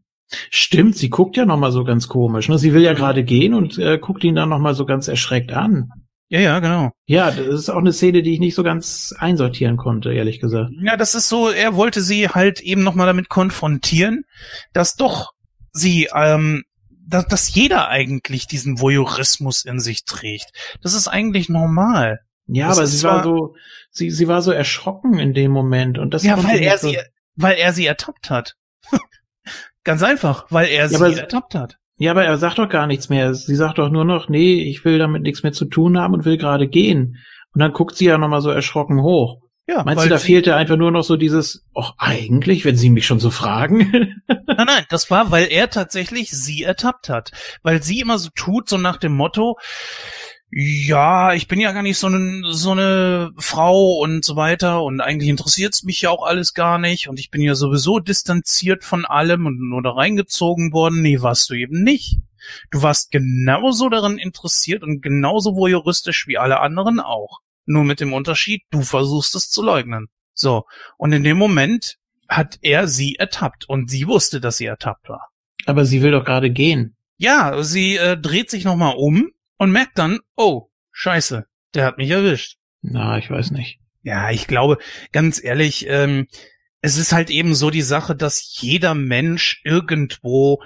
Stimmt, sie guckt ja noch mal so ganz komisch. Ne? Sie will ja gerade gehen und äh, guckt ihn dann noch mal so ganz erschreckt an. Ja, ja, genau. Ja, das ist auch eine Szene, die ich nicht so ganz einsortieren konnte, ehrlich gesagt. Ja, das ist so, er wollte sie halt eben nochmal damit konfrontieren, dass doch sie, ähm, dass, dass jeder eigentlich diesen Voyeurismus in sich trägt. Das ist eigentlich normal. Ja, das aber sie war so, sie, sie war so erschrocken in dem Moment und das Ja, weil er so sie, weil er sie ertappt hat. Ganz einfach, weil er ja, sie ertappt hat. Ja, aber er sagt doch gar nichts mehr. Sie sagt doch nur noch, nee, ich will damit nichts mehr zu tun haben und will gerade gehen. Und dann guckt sie ja nochmal so erschrocken hoch. Ja, Meinst du, da fehlte einfach nur noch so dieses, ach, eigentlich, wenn Sie mich schon so fragen? nein, nein, das war, weil er tatsächlich sie ertappt hat. Weil sie immer so tut, so nach dem Motto, ja, ich bin ja gar nicht so eine, so eine Frau und so weiter und eigentlich interessiert's mich ja auch alles gar nicht und ich bin ja sowieso distanziert von allem und nur da reingezogen worden. Nee, warst du eben nicht. Du warst genauso daran interessiert und genauso voyeuristisch wie alle anderen auch. Nur mit dem Unterschied, du versuchst es zu leugnen. So. Und in dem Moment hat er sie ertappt und sie wusste, dass sie ertappt war. Aber sie will doch gerade gehen. Ja, sie äh, dreht sich nochmal um und merkt dann, oh, scheiße, der hat mich erwischt. Na, ich weiß nicht. Ja, ich glaube, ganz ehrlich, ähm, es ist halt eben so die Sache, dass jeder Mensch irgendwo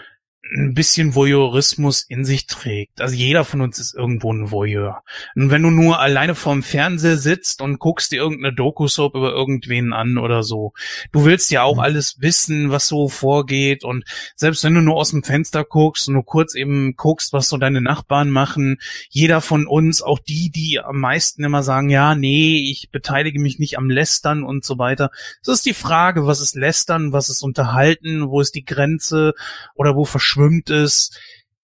ein bisschen Voyeurismus in sich trägt. Also jeder von uns ist irgendwo ein Voyeur. Und wenn du nur alleine vorm Fernseher sitzt und guckst dir irgendeine Doku-Soap über irgendwen an oder so, du willst ja auch mhm. alles wissen, was so vorgeht und selbst wenn du nur aus dem Fenster guckst und nur kurz eben guckst, was so deine Nachbarn machen, jeder von uns, auch die, die am meisten immer sagen, ja, nee, ich beteilige mich nicht am Lästern und so weiter. Es ist die Frage, was ist Lästern, was ist Unterhalten, wo ist die Grenze oder wo verschwindet verschwimmt ist.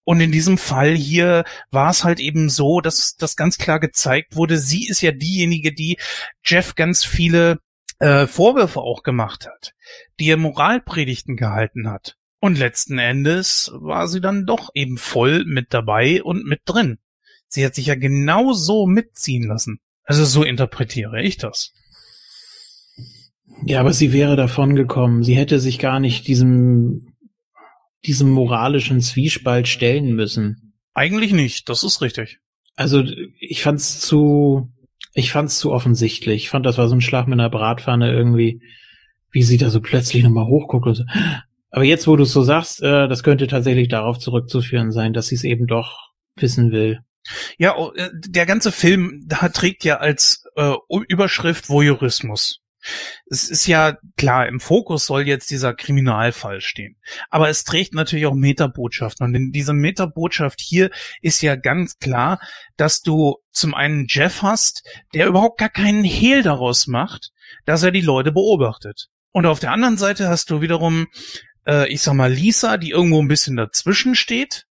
Und in diesem Fall hier war es halt eben so, dass das ganz klar gezeigt wurde, sie ist ja diejenige, die Jeff ganz viele äh, Vorwürfe auch gemacht hat, die er Moralpredigten gehalten hat. Und letzten Endes war sie dann doch eben voll mit dabei und mit drin. Sie hat sich ja genau so mitziehen lassen. Also so interpretiere ich das. Ja, aber sie wäre davon gekommen. Sie hätte sich gar nicht diesem diesem moralischen Zwiespalt stellen müssen. Eigentlich nicht, das ist richtig. Also ich fand's zu, ich fand's zu offensichtlich. Ich fand, das war so ein Schlag mit einer Bratpfanne irgendwie, wie sie da so plötzlich nochmal hochguckt und so. Aber jetzt, wo du es so sagst, äh, das könnte tatsächlich darauf zurückzuführen sein, dass sie es eben doch wissen will. Ja, oh, äh, der ganze Film da trägt ja als äh, Überschrift Voyeurismus es ist ja klar, im Fokus soll jetzt dieser Kriminalfall stehen. Aber es trägt natürlich auch Metabotschaften. Und in dieser Metabotschaft hier ist ja ganz klar, dass du zum einen Jeff hast, der überhaupt gar keinen Hehl daraus macht, dass er die Leute beobachtet. Und auf der anderen Seite hast du wiederum, äh, ich sag mal, Lisa, die irgendwo ein bisschen dazwischen steht.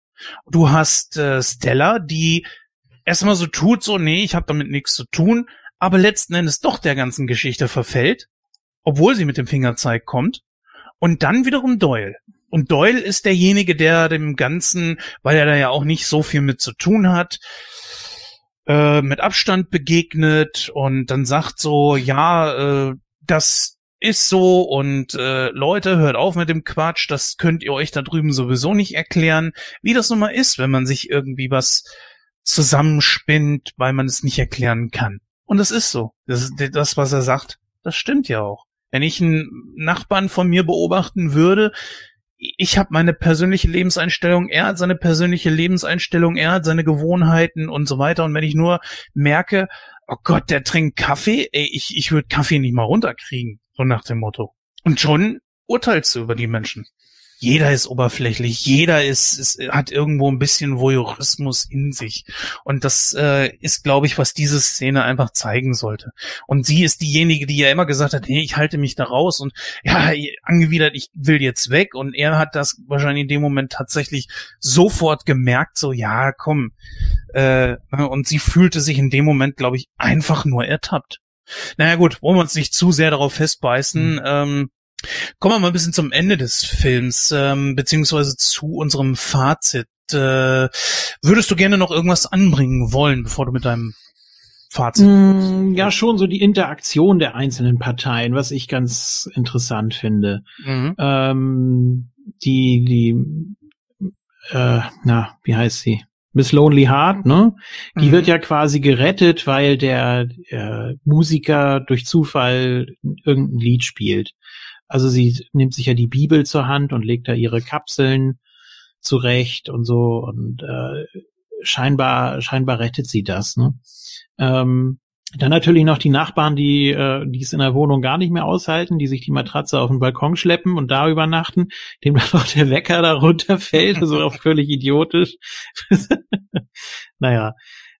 Du hast äh, Stella, die erstmal so tut, so, nee, ich habe damit nichts zu tun, aber letzten Endes doch der ganzen Geschichte verfällt, obwohl sie mit dem Fingerzeig kommt. Und dann wiederum Doyle. Und Doyle ist derjenige, der dem Ganzen, weil er da ja auch nicht so viel mit zu tun hat, äh, mit Abstand begegnet und dann sagt so, ja, äh, das ist so und äh, Leute, hört auf mit dem Quatsch, das könnt ihr euch da drüben sowieso nicht erklären, wie das nun mal ist, wenn man sich irgendwie was zusammenspinnt, weil man es nicht erklären kann. Und das ist so. Das, das, was er sagt, das stimmt ja auch. Wenn ich einen Nachbarn von mir beobachten würde, ich habe meine persönliche Lebenseinstellung, er hat seine persönliche Lebenseinstellung, er hat seine Gewohnheiten und so weiter. Und wenn ich nur merke, oh Gott, der trinkt Kaffee, ey, ich, ich würde Kaffee nicht mal runterkriegen, so nach dem Motto. Und schon urteilst du über die Menschen jeder ist oberflächlich, jeder ist, ist hat irgendwo ein bisschen Voyeurismus in sich. Und das äh, ist, glaube ich, was diese Szene einfach zeigen sollte. Und sie ist diejenige, die ja immer gesagt hat, hey, ich halte mich da raus und ja, angewidert, ich will jetzt weg. Und er hat das wahrscheinlich in dem Moment tatsächlich sofort gemerkt, so, ja, komm. Äh, und sie fühlte sich in dem Moment, glaube ich, einfach nur ertappt. Naja gut, wollen wir uns nicht zu sehr darauf festbeißen. Mhm. Ähm, Kommen wir mal ein bisschen zum Ende des Films, ähm, beziehungsweise zu unserem Fazit. Äh, würdest du gerne noch irgendwas anbringen wollen, bevor du mit deinem Fazit? Mm, ja, schon so die Interaktion der einzelnen Parteien, was ich ganz interessant finde. Mhm. Ähm, die, die, äh, na, wie heißt sie? Miss Lonely Heart, ne? Die mhm. wird ja quasi gerettet, weil der äh, Musiker durch Zufall irgendein Lied spielt. Also sie nimmt sich ja die Bibel zur Hand und legt da ihre Kapseln zurecht und so und äh, scheinbar scheinbar rettet sie das. Ne? Ähm, dann natürlich noch die Nachbarn, die äh, die es in der Wohnung gar nicht mehr aushalten, die sich die Matratze auf den Balkon schleppen und da übernachten, dem dann auch der Wecker da runterfällt, so also auch völlig idiotisch. naja,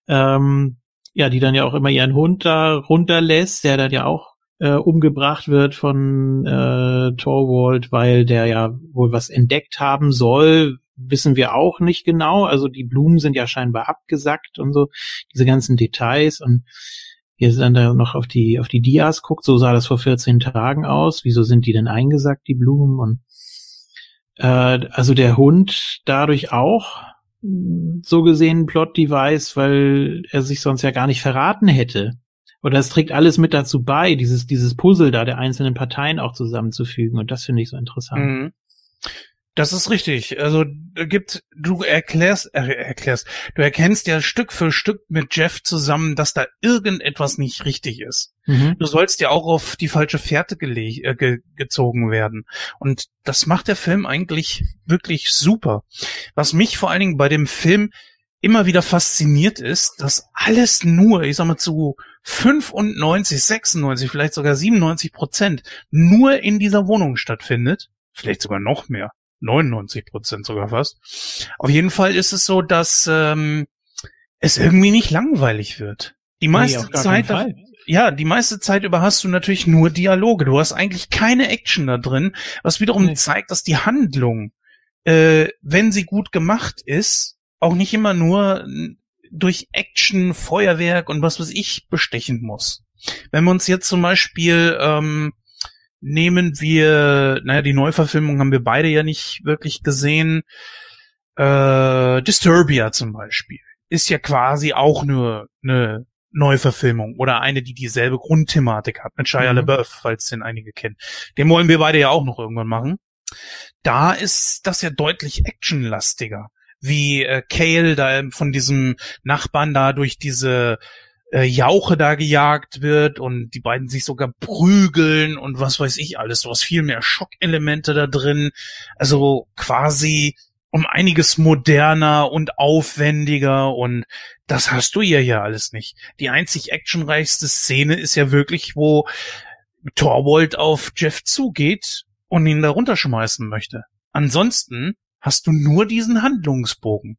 ähm, ja, die dann ja auch immer ihren Hund da runterlässt, der dann ja auch äh, umgebracht wird von äh, Torwald, weil der ja wohl was entdeckt haben soll, wissen wir auch nicht genau. Also die Blumen sind ja scheinbar abgesackt und so, diese ganzen Details und hier dann da noch auf die auf die Dias guckt, so sah das vor 14 Tagen aus. Wieso sind die denn eingesackt, die Blumen? Und äh, also der Hund dadurch auch so gesehen Plot-Device, weil er sich sonst ja gar nicht verraten hätte. Oder es trägt alles mit dazu bei, dieses, dieses Puzzle da der einzelnen Parteien auch zusammenzufügen. Und das finde ich so interessant. Mhm. Das ist richtig. Also gibt du erklärst äh, erklärst, du erkennst ja Stück für Stück mit Jeff zusammen, dass da irgendetwas nicht richtig ist. Mhm. Du sollst ja auch auf die falsche Fährte äh, ge gezogen werden und das macht der Film eigentlich wirklich super. Was mich vor allen Dingen bei dem Film immer wieder fasziniert ist, dass alles nur, ich sag mal zu 95, 96, vielleicht sogar 97 Prozent nur in dieser Wohnung stattfindet. Vielleicht sogar noch mehr. 99 Prozent sogar fast. Auf jeden Fall ist es so, dass ähm, es irgendwie nicht langweilig wird. Die meiste nee, Zeit, ja, die meiste Zeit über hast du natürlich nur Dialoge. Du hast eigentlich keine Action da drin, was wiederum nee. zeigt, dass die Handlung, äh, wenn sie gut gemacht ist, auch nicht immer nur durch Action, Feuerwerk und was weiß ich bestechen muss. Wenn wir uns jetzt zum Beispiel ähm, nehmen wir, naja, die Neuverfilmung haben wir beide ja nicht wirklich gesehen. Äh, Disturbia zum Beispiel ist ja quasi auch nur eine Neuverfilmung oder eine, die dieselbe Grundthematik hat mit Shia mhm. LaBeouf, falls den einige kennen. Den wollen wir beide ja auch noch irgendwann machen. Da ist das ja deutlich actionlastiger, wie äh, Kale da von diesem Nachbarn da durch diese äh, Jauche da gejagt wird und die beiden sich sogar prügeln und was weiß ich alles. Du hast viel mehr Schockelemente da drin. Also quasi um einiges moderner und aufwendiger und das hast du hier ja alles nicht. Die einzig actionreichste Szene ist ja wirklich, wo Torwald auf Jeff zugeht und ihn da runterschmeißen möchte. Ansonsten hast du nur diesen Handlungsbogen.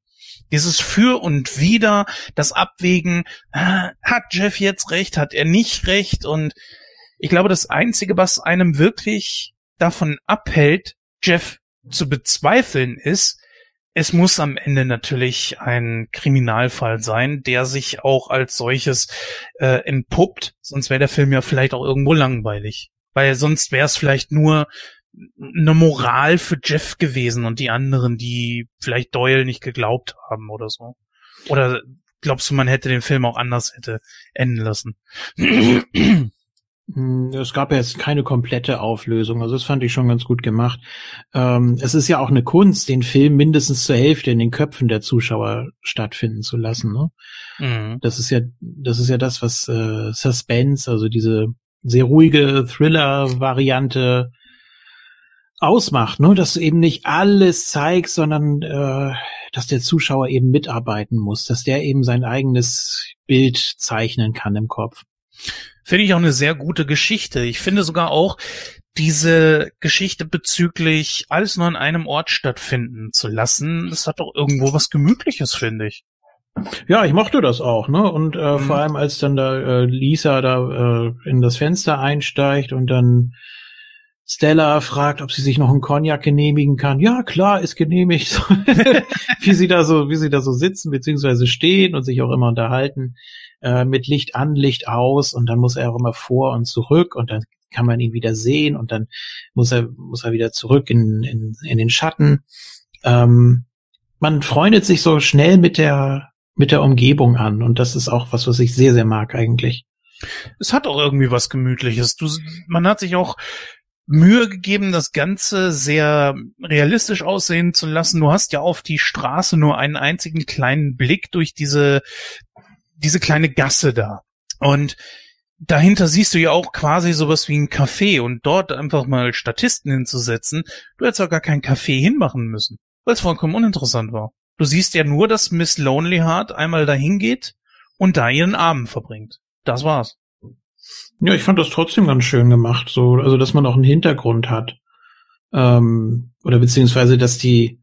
Dieses Für und Wider, das Abwägen, äh, hat Jeff jetzt recht, hat er nicht recht und ich glaube, das Einzige, was einem wirklich davon abhält, Jeff zu bezweifeln, ist, es muss am Ende natürlich ein Kriminalfall sein, der sich auch als solches äh, entpuppt, sonst wäre der Film ja vielleicht auch irgendwo langweilig. Weil sonst wäre es vielleicht nur eine Moral für Jeff gewesen und die anderen, die vielleicht Doyle nicht geglaubt haben oder so. Oder glaubst du, man hätte den Film auch anders hätte enden lassen? Hm, es gab ja jetzt keine komplette Auflösung, also das fand ich schon ganz gut gemacht. Ähm, es ist ja auch eine Kunst, den Film mindestens zur Hälfte in den Köpfen der Zuschauer stattfinden zu lassen. Ne? Mhm. Das ist ja, das ist ja das, was äh, Suspense, also diese sehr ruhige Thriller-Variante ausmacht, ne? dass du eben nicht alles zeigst, sondern äh, dass der Zuschauer eben mitarbeiten muss, dass der eben sein eigenes Bild zeichnen kann im Kopf. Finde ich auch eine sehr gute Geschichte. Ich finde sogar auch, diese Geschichte bezüglich alles nur an einem Ort stattfinden zu lassen, das hat doch irgendwo was Gemütliches, finde ich. Ja, ich mochte das auch, ne? Und äh, mhm. vor allem als dann da äh, Lisa da äh, in das Fenster einsteigt und dann Stella fragt, ob sie sich noch einen Cognac genehmigen kann. Ja, klar, ist genehmigt. wie sie da so, wie sie da so sitzen beziehungsweise stehen und sich auch immer unterhalten äh, mit Licht an, Licht aus und dann muss er auch immer vor und zurück und dann kann man ihn wieder sehen und dann muss er muss er wieder zurück in in, in den Schatten. Ähm, man freundet sich so schnell mit der mit der Umgebung an und das ist auch was, was ich sehr sehr mag eigentlich. Es hat auch irgendwie was Gemütliches. Du, man hat sich auch Mühe gegeben, das Ganze sehr realistisch aussehen zu lassen. Du hast ja auf die Straße nur einen einzigen kleinen Blick durch diese, diese kleine Gasse da. Und dahinter siehst du ja auch quasi sowas wie ein Café und dort einfach mal Statisten hinzusetzen. Du hättest auch gar kein Café hinmachen müssen, weil es vollkommen uninteressant war. Du siehst ja nur, dass Miss Lonely Heart einmal dahin geht und da ihren Abend verbringt. Das war's. Ja, ich fand das trotzdem ganz schön gemacht, so, also dass man auch einen Hintergrund hat. Ähm, oder beziehungsweise, dass die,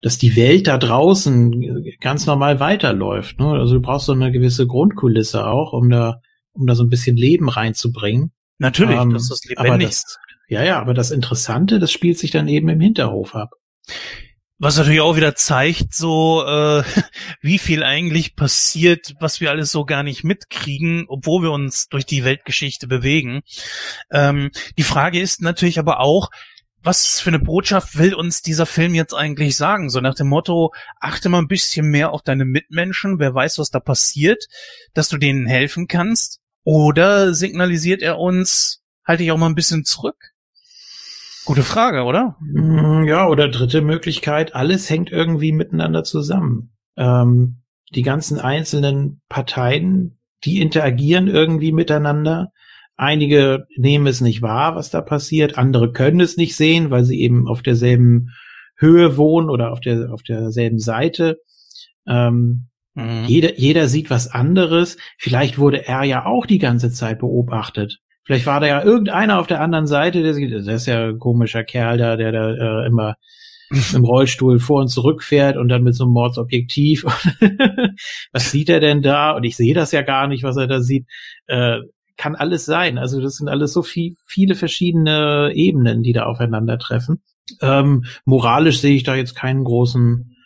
dass die Welt da draußen ganz normal weiterläuft. Ne? Also du brauchst so eine gewisse Grundkulisse auch, um da, um da so ein bisschen Leben reinzubringen. Natürlich, ähm, das ist lebendig. Das, ja, ja, aber das Interessante, das spielt sich dann eben im Hinterhof ab. Was natürlich auch wieder zeigt, so äh, wie viel eigentlich passiert, was wir alles so gar nicht mitkriegen, obwohl wir uns durch die Weltgeschichte bewegen. Ähm, die Frage ist natürlich aber auch, was für eine Botschaft will uns dieser Film jetzt eigentlich sagen? So nach dem Motto, achte mal ein bisschen mehr auf deine Mitmenschen, wer weiß, was da passiert, dass du denen helfen kannst? Oder signalisiert er uns, halte ich auch mal ein bisschen zurück? Gute Frage, oder? Mm, ja, oder dritte Möglichkeit, alles hängt irgendwie miteinander zusammen. Ähm, die ganzen einzelnen Parteien, die interagieren irgendwie miteinander. Einige nehmen es nicht wahr, was da passiert. Andere können es nicht sehen, weil sie eben auf derselben Höhe wohnen oder auf der auf derselben Seite. Ähm, mhm. Jeder jeder sieht was anderes. Vielleicht wurde er ja auch die ganze Zeit beobachtet. Vielleicht war da ja irgendeiner auf der anderen Seite, der sieht, das ist ja ein komischer Kerl da, der da äh, immer im Rollstuhl vor und zurück fährt und dann mit so einem Mordsobjektiv. was sieht er denn da? Und ich sehe das ja gar nicht, was er da sieht. Äh, kann alles sein. Also das sind alles so viel, viele verschiedene Ebenen, die da aufeinandertreffen. Ähm, moralisch sehe ich da jetzt keinen großen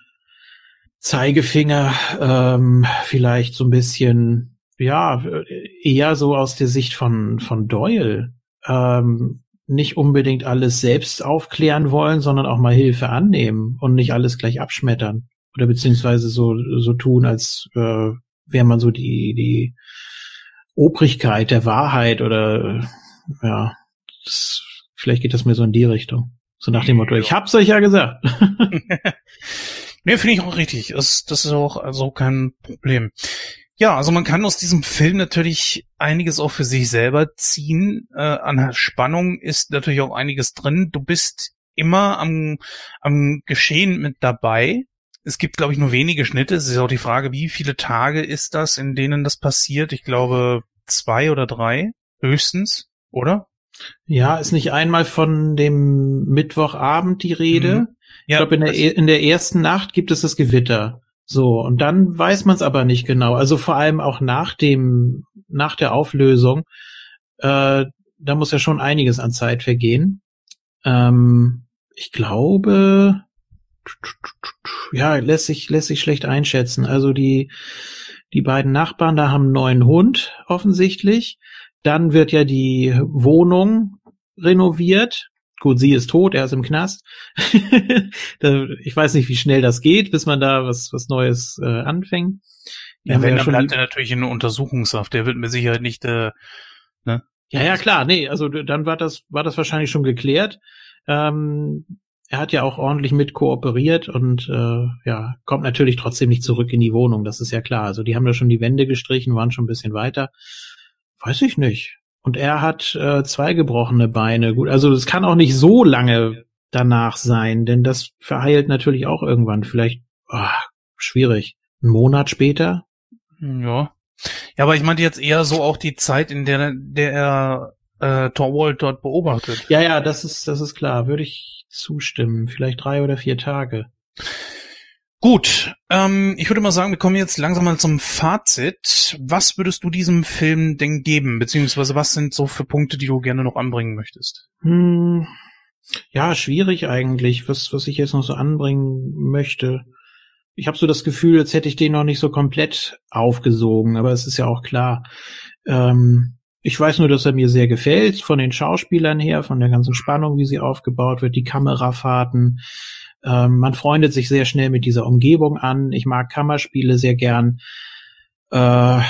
Zeigefinger. Ähm, vielleicht so ein bisschen, ja, eher so aus der Sicht von, von Doyle. Ähm, nicht unbedingt alles selbst aufklären wollen, sondern auch mal Hilfe annehmen und nicht alles gleich abschmettern. Oder beziehungsweise so, so tun, als äh, wäre man so die, die Obrigkeit der Wahrheit oder ja, das, vielleicht geht das mir so in die Richtung. So nach dem Motto, ich hab's euch ja gesagt. nee, finde ich auch richtig. Das, das ist auch also kein Problem. Ja, also man kann aus diesem Film natürlich einiges auch für sich selber ziehen. Äh, an Spannung ist natürlich auch einiges drin. Du bist immer am, am Geschehen mit dabei. Es gibt, glaube ich, nur wenige Schnitte. Es ist auch die Frage, wie viele Tage ist das, in denen das passiert? Ich glaube, zwei oder drei höchstens, oder? Ja, ist nicht einmal von dem Mittwochabend die Rede. Mhm. Ja, ich glaube, in der, e, in der ersten Nacht gibt es das Gewitter. So, und dann weiß man es aber nicht genau. Also vor allem auch nach dem, nach der Auflösung, äh, da muss ja schon einiges an Zeit vergehen. Ähm, ich glaube, ja, lässt sich, lässt sich schlecht einschätzen. Also die, die beiden Nachbarn da haben einen neuen Hund, offensichtlich. Dann wird ja die Wohnung renoviert. Gut, sie ist tot, er ist im Knast. ich weiß nicht, wie schnell das geht, bis man da was, was Neues äh, anfängt. ja, wenn, ja dann bleibt er natürlich in Untersuchungshaft. Der wird mit Sicherheit nicht, äh, ne? Ja, ja, klar, nee, also dann war das, war das wahrscheinlich schon geklärt. Ähm, er hat ja auch ordentlich mit kooperiert und äh, ja, kommt natürlich trotzdem nicht zurück in die Wohnung, das ist ja klar. Also die haben ja schon die Wände gestrichen, waren schon ein bisschen weiter. Weiß ich nicht. Und er hat äh, zwei gebrochene Beine. Gut, also das kann auch nicht so lange danach sein, denn das verheilt natürlich auch irgendwann. Vielleicht oh, schwierig. Ein Monat später? Ja. Ja, aber ich meinte jetzt eher so auch die Zeit, in der, der er äh, Torwald dort beobachtet. Ja, ja, das ist, das ist klar. Würde ich zustimmen. Vielleicht drei oder vier Tage. Gut, ähm, ich würde mal sagen, wir kommen jetzt langsam mal zum Fazit. Was würdest du diesem Film denn geben? Beziehungsweise was sind so für Punkte, die du gerne noch anbringen möchtest? Hm, ja, schwierig eigentlich, was, was ich jetzt noch so anbringen möchte. Ich habe so das Gefühl, als hätte ich den noch nicht so komplett aufgesogen, aber es ist ja auch klar. Ähm, ich weiß nur, dass er mir sehr gefällt, von den Schauspielern her, von der ganzen Spannung, wie sie aufgebaut wird, die Kamerafahrten, ähm, man freundet sich sehr schnell mit dieser Umgebung an. Ich mag Kammerspiele sehr gern. Äh,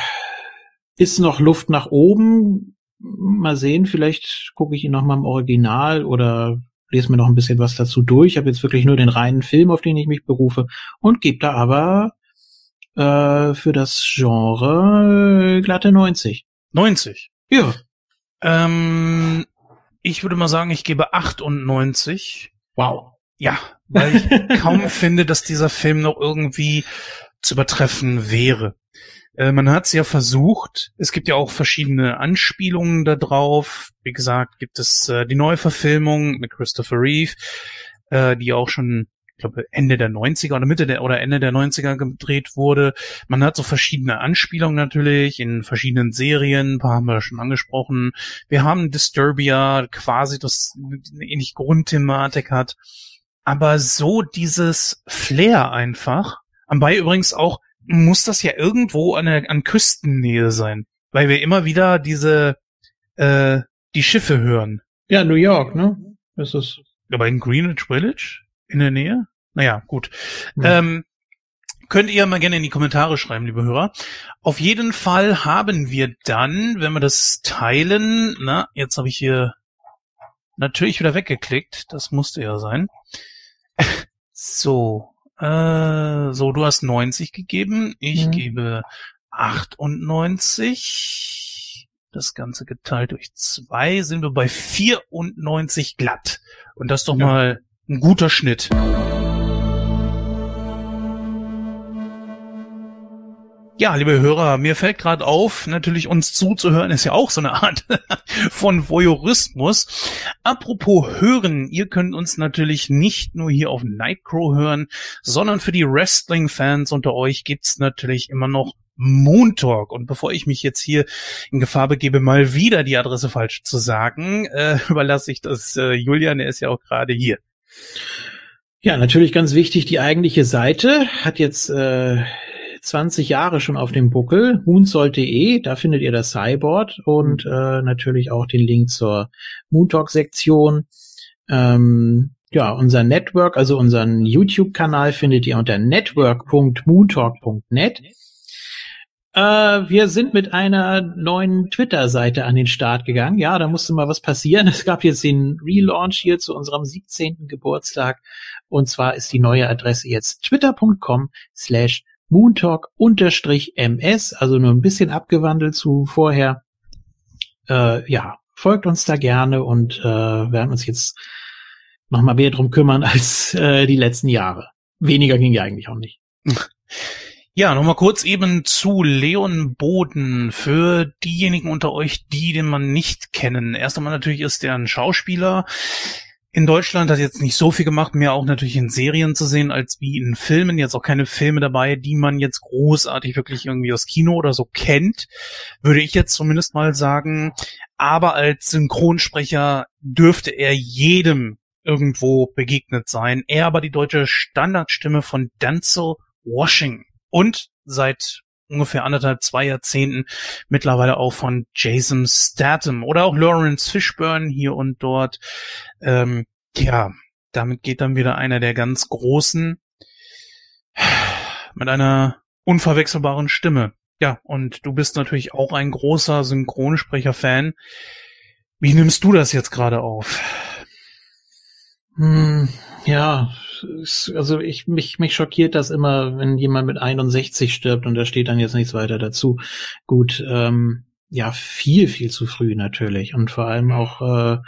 ist noch Luft nach oben? Mal sehen, vielleicht gucke ich ihn noch mal im Original oder lese mir noch ein bisschen was dazu durch. Ich habe jetzt wirklich nur den reinen Film, auf den ich mich berufe und gebe da aber äh, für das Genre glatte 90. 90? Ja. Ähm, ich würde mal sagen, ich gebe 98. Wow. Ja, weil ich kaum finde, dass dieser Film noch irgendwie zu übertreffen wäre. Äh, man hat es ja versucht. Es gibt ja auch verschiedene Anspielungen da drauf. Wie gesagt, gibt es äh, die Neuverfilmung mit Christopher Reeve, äh, die auch schon, ich glaube, Ende der 90er oder Mitte der oder Ende der 90er gedreht wurde. Man hat so verschiedene Anspielungen natürlich in verschiedenen Serien, ein paar haben wir schon angesprochen. Wir haben Disturbia, quasi das eine ähnliche Grundthematik hat aber so dieses Flair einfach. Anbei übrigens auch muss das ja irgendwo an, der, an Küstennähe sein, weil wir immer wieder diese äh, die Schiffe hören. Ja, New York, ne? Das ist. Aber in Greenwich Village in der Nähe? Naja, gut. Ja. Ähm, könnt ihr mal gerne in die Kommentare schreiben, liebe Hörer. Auf jeden Fall haben wir dann, wenn wir das teilen, na, jetzt habe ich hier natürlich wieder weggeklickt. Das musste ja sein. So, äh, so, du hast 90 gegeben. Ich mhm. gebe 98. Das Ganze geteilt durch zwei sind wir bei 94 glatt. Und das ist doch ja. mal ein guter Schnitt. Ja, liebe Hörer, mir fällt gerade auf, natürlich uns zuzuhören ist ja auch so eine Art von Voyeurismus. Apropos hören, ihr könnt uns natürlich nicht nur hier auf Nightcrow hören, sondern für die Wrestling-Fans unter euch gibt's natürlich immer noch Moon Talk. Und bevor ich mich jetzt hier in Gefahr begebe, mal wieder die Adresse falsch zu sagen, äh, überlasse ich das äh, Julian, er ist ja auch gerade hier. Ja, natürlich ganz wichtig, die eigentliche Seite hat jetzt äh, 20 Jahre schon auf dem Buckel, moonsold.de, da findet ihr das Cyborg und mhm. äh, natürlich auch den Link zur Moontalk-Sektion. Ähm, ja, unser Network, also unseren YouTube-Kanal findet ihr unter network.moontalk.net. Äh, wir sind mit einer neuen Twitter-Seite an den Start gegangen. Ja, da musste mal was passieren. Es gab jetzt den Relaunch hier zu unserem 17. Geburtstag. Und zwar ist die neue Adresse jetzt twitter.com slash Moontalk-MS, also nur ein bisschen abgewandelt zu vorher. Äh, ja, folgt uns da gerne und äh, werden uns jetzt noch mal mehr drum kümmern als äh, die letzten Jahre. Weniger ging ja eigentlich auch nicht. Ja, nochmal kurz eben zu Leon Boden. Für diejenigen unter euch, die den man nicht kennen. Erst einmal natürlich ist er ein Schauspieler in Deutschland hat jetzt nicht so viel gemacht, mehr auch natürlich in Serien zu sehen, als wie in Filmen. Jetzt auch keine Filme dabei, die man jetzt großartig wirklich irgendwie aus Kino oder so kennt, würde ich jetzt zumindest mal sagen. Aber als Synchronsprecher dürfte er jedem irgendwo begegnet sein. Er aber die deutsche Standardstimme von Denzel Washington. Und seit ungefähr anderthalb, zwei Jahrzehnten mittlerweile auch von Jason Statham oder auch Lawrence Fishburne hier und dort. Ähm, ja, damit geht dann wieder einer der ganz großen mit einer unverwechselbaren Stimme. Ja, und du bist natürlich auch ein großer Synchronsprecher-Fan. Wie nimmst du das jetzt gerade auf? Hm, ja, also ich mich mich schockiert das immer, wenn jemand mit 61 stirbt und da steht dann jetzt nichts weiter dazu. Gut, ähm, ja, viel viel zu früh natürlich und vor allem auch äh,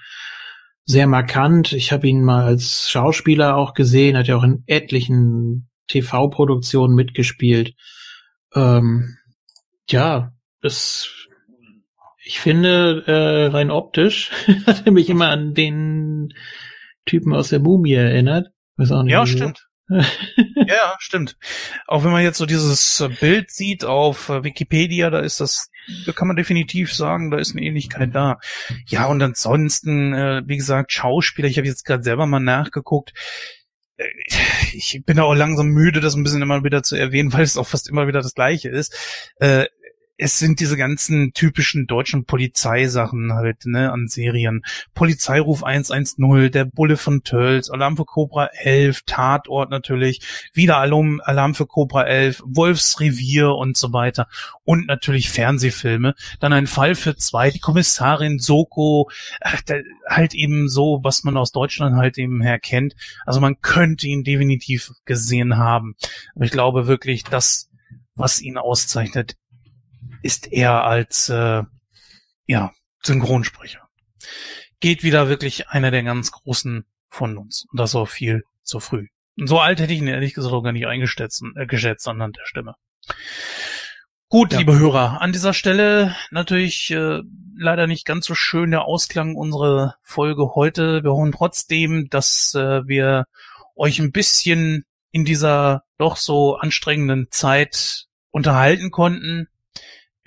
sehr markant. Ich habe ihn mal als Schauspieler auch gesehen, hat ja auch in etlichen TV-Produktionen mitgespielt. Ähm, ja, das ich finde, äh, rein optisch hat er mich immer an den Typen aus der Mumie erinnert. Weiß auch nicht. Ja, stimmt. ja, stimmt. Auch wenn man jetzt so dieses äh, Bild sieht auf äh, Wikipedia, da ist das, da kann man definitiv sagen, da ist eine Ähnlichkeit da. Ja, und ansonsten, äh, wie gesagt, Schauspieler, ich habe jetzt gerade selber mal nachgeguckt. Ich bin auch langsam müde, das ein bisschen immer wieder zu erwähnen, weil es auch fast immer wieder das Gleiche ist es sind diese ganzen typischen deutschen Polizeisachen halt, ne, an Serien. Polizeiruf 110, der Bulle von Tölz, Alarm für Cobra 11, Tatort natürlich, wieder Alarm, Alarm für Cobra 11, Wolfsrevier und so weiter. Und natürlich Fernsehfilme. Dann ein Fall für zwei, die Kommissarin Soko, ach, halt eben so, was man aus Deutschland halt eben her kennt. Also man könnte ihn definitiv gesehen haben. Aber ich glaube wirklich, dass was ihn auszeichnet, ist er als äh, ja Synchronsprecher. Geht wieder wirklich einer der ganz großen von uns. Und das auch viel zu früh. Und so alt hätte ich ihn ehrlich gesagt auch gar nicht eingeschätzt, äh, geschätzt anhand der Stimme. Gut, ja. liebe Hörer, an dieser Stelle natürlich äh, leider nicht ganz so schön der Ausklang unserer Folge heute. Wir hoffen trotzdem, dass äh, wir euch ein bisschen in dieser doch so anstrengenden Zeit unterhalten konnten.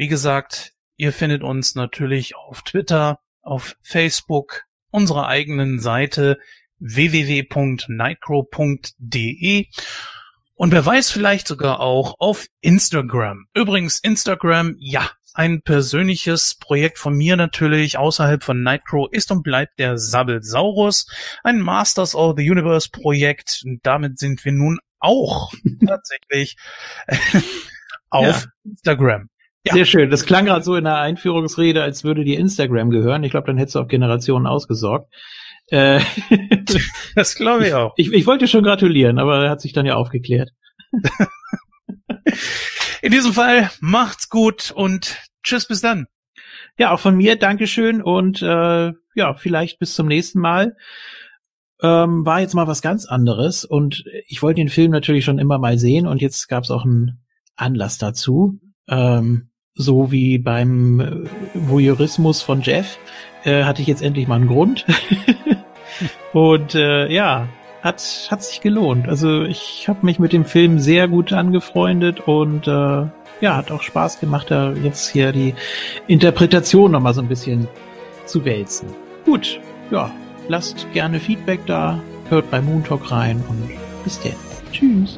Wie gesagt, ihr findet uns natürlich auf Twitter, auf Facebook, unserer eigenen Seite www.nightcrow.de und wer weiß vielleicht sogar auch auf Instagram. Übrigens Instagram, ja, ein persönliches Projekt von mir natürlich außerhalb von Nightcrow ist und bleibt der Sabbelsaurus, ein Masters of the Universe Projekt. Und damit sind wir nun auch tatsächlich auf ja. Instagram. Ja. Sehr schön. Das klang gerade so in der Einführungsrede, als würde dir Instagram gehören. Ich glaube, dann hättest du auf Generationen ausgesorgt. Äh, das glaube ich auch. Ich, ich wollte schon gratulieren, aber er hat sich dann ja aufgeklärt. In diesem Fall macht's gut und tschüss bis dann. Ja, auch von mir Dankeschön und äh, ja, vielleicht bis zum nächsten Mal. Ähm, war jetzt mal was ganz anderes und ich wollte den Film natürlich schon immer mal sehen und jetzt gab es auch einen Anlass dazu. Ähm, so wie beim äh, Voyeurismus von Jeff äh, hatte ich jetzt endlich mal einen Grund. und äh, ja, hat hat sich gelohnt. Also ich habe mich mit dem Film sehr gut angefreundet und äh, ja, hat auch Spaß gemacht, da jetzt hier die Interpretation nochmal so ein bisschen zu wälzen. Gut, ja, lasst gerne Feedback da, hört bei Moon Talk rein und bis dann. Tschüss.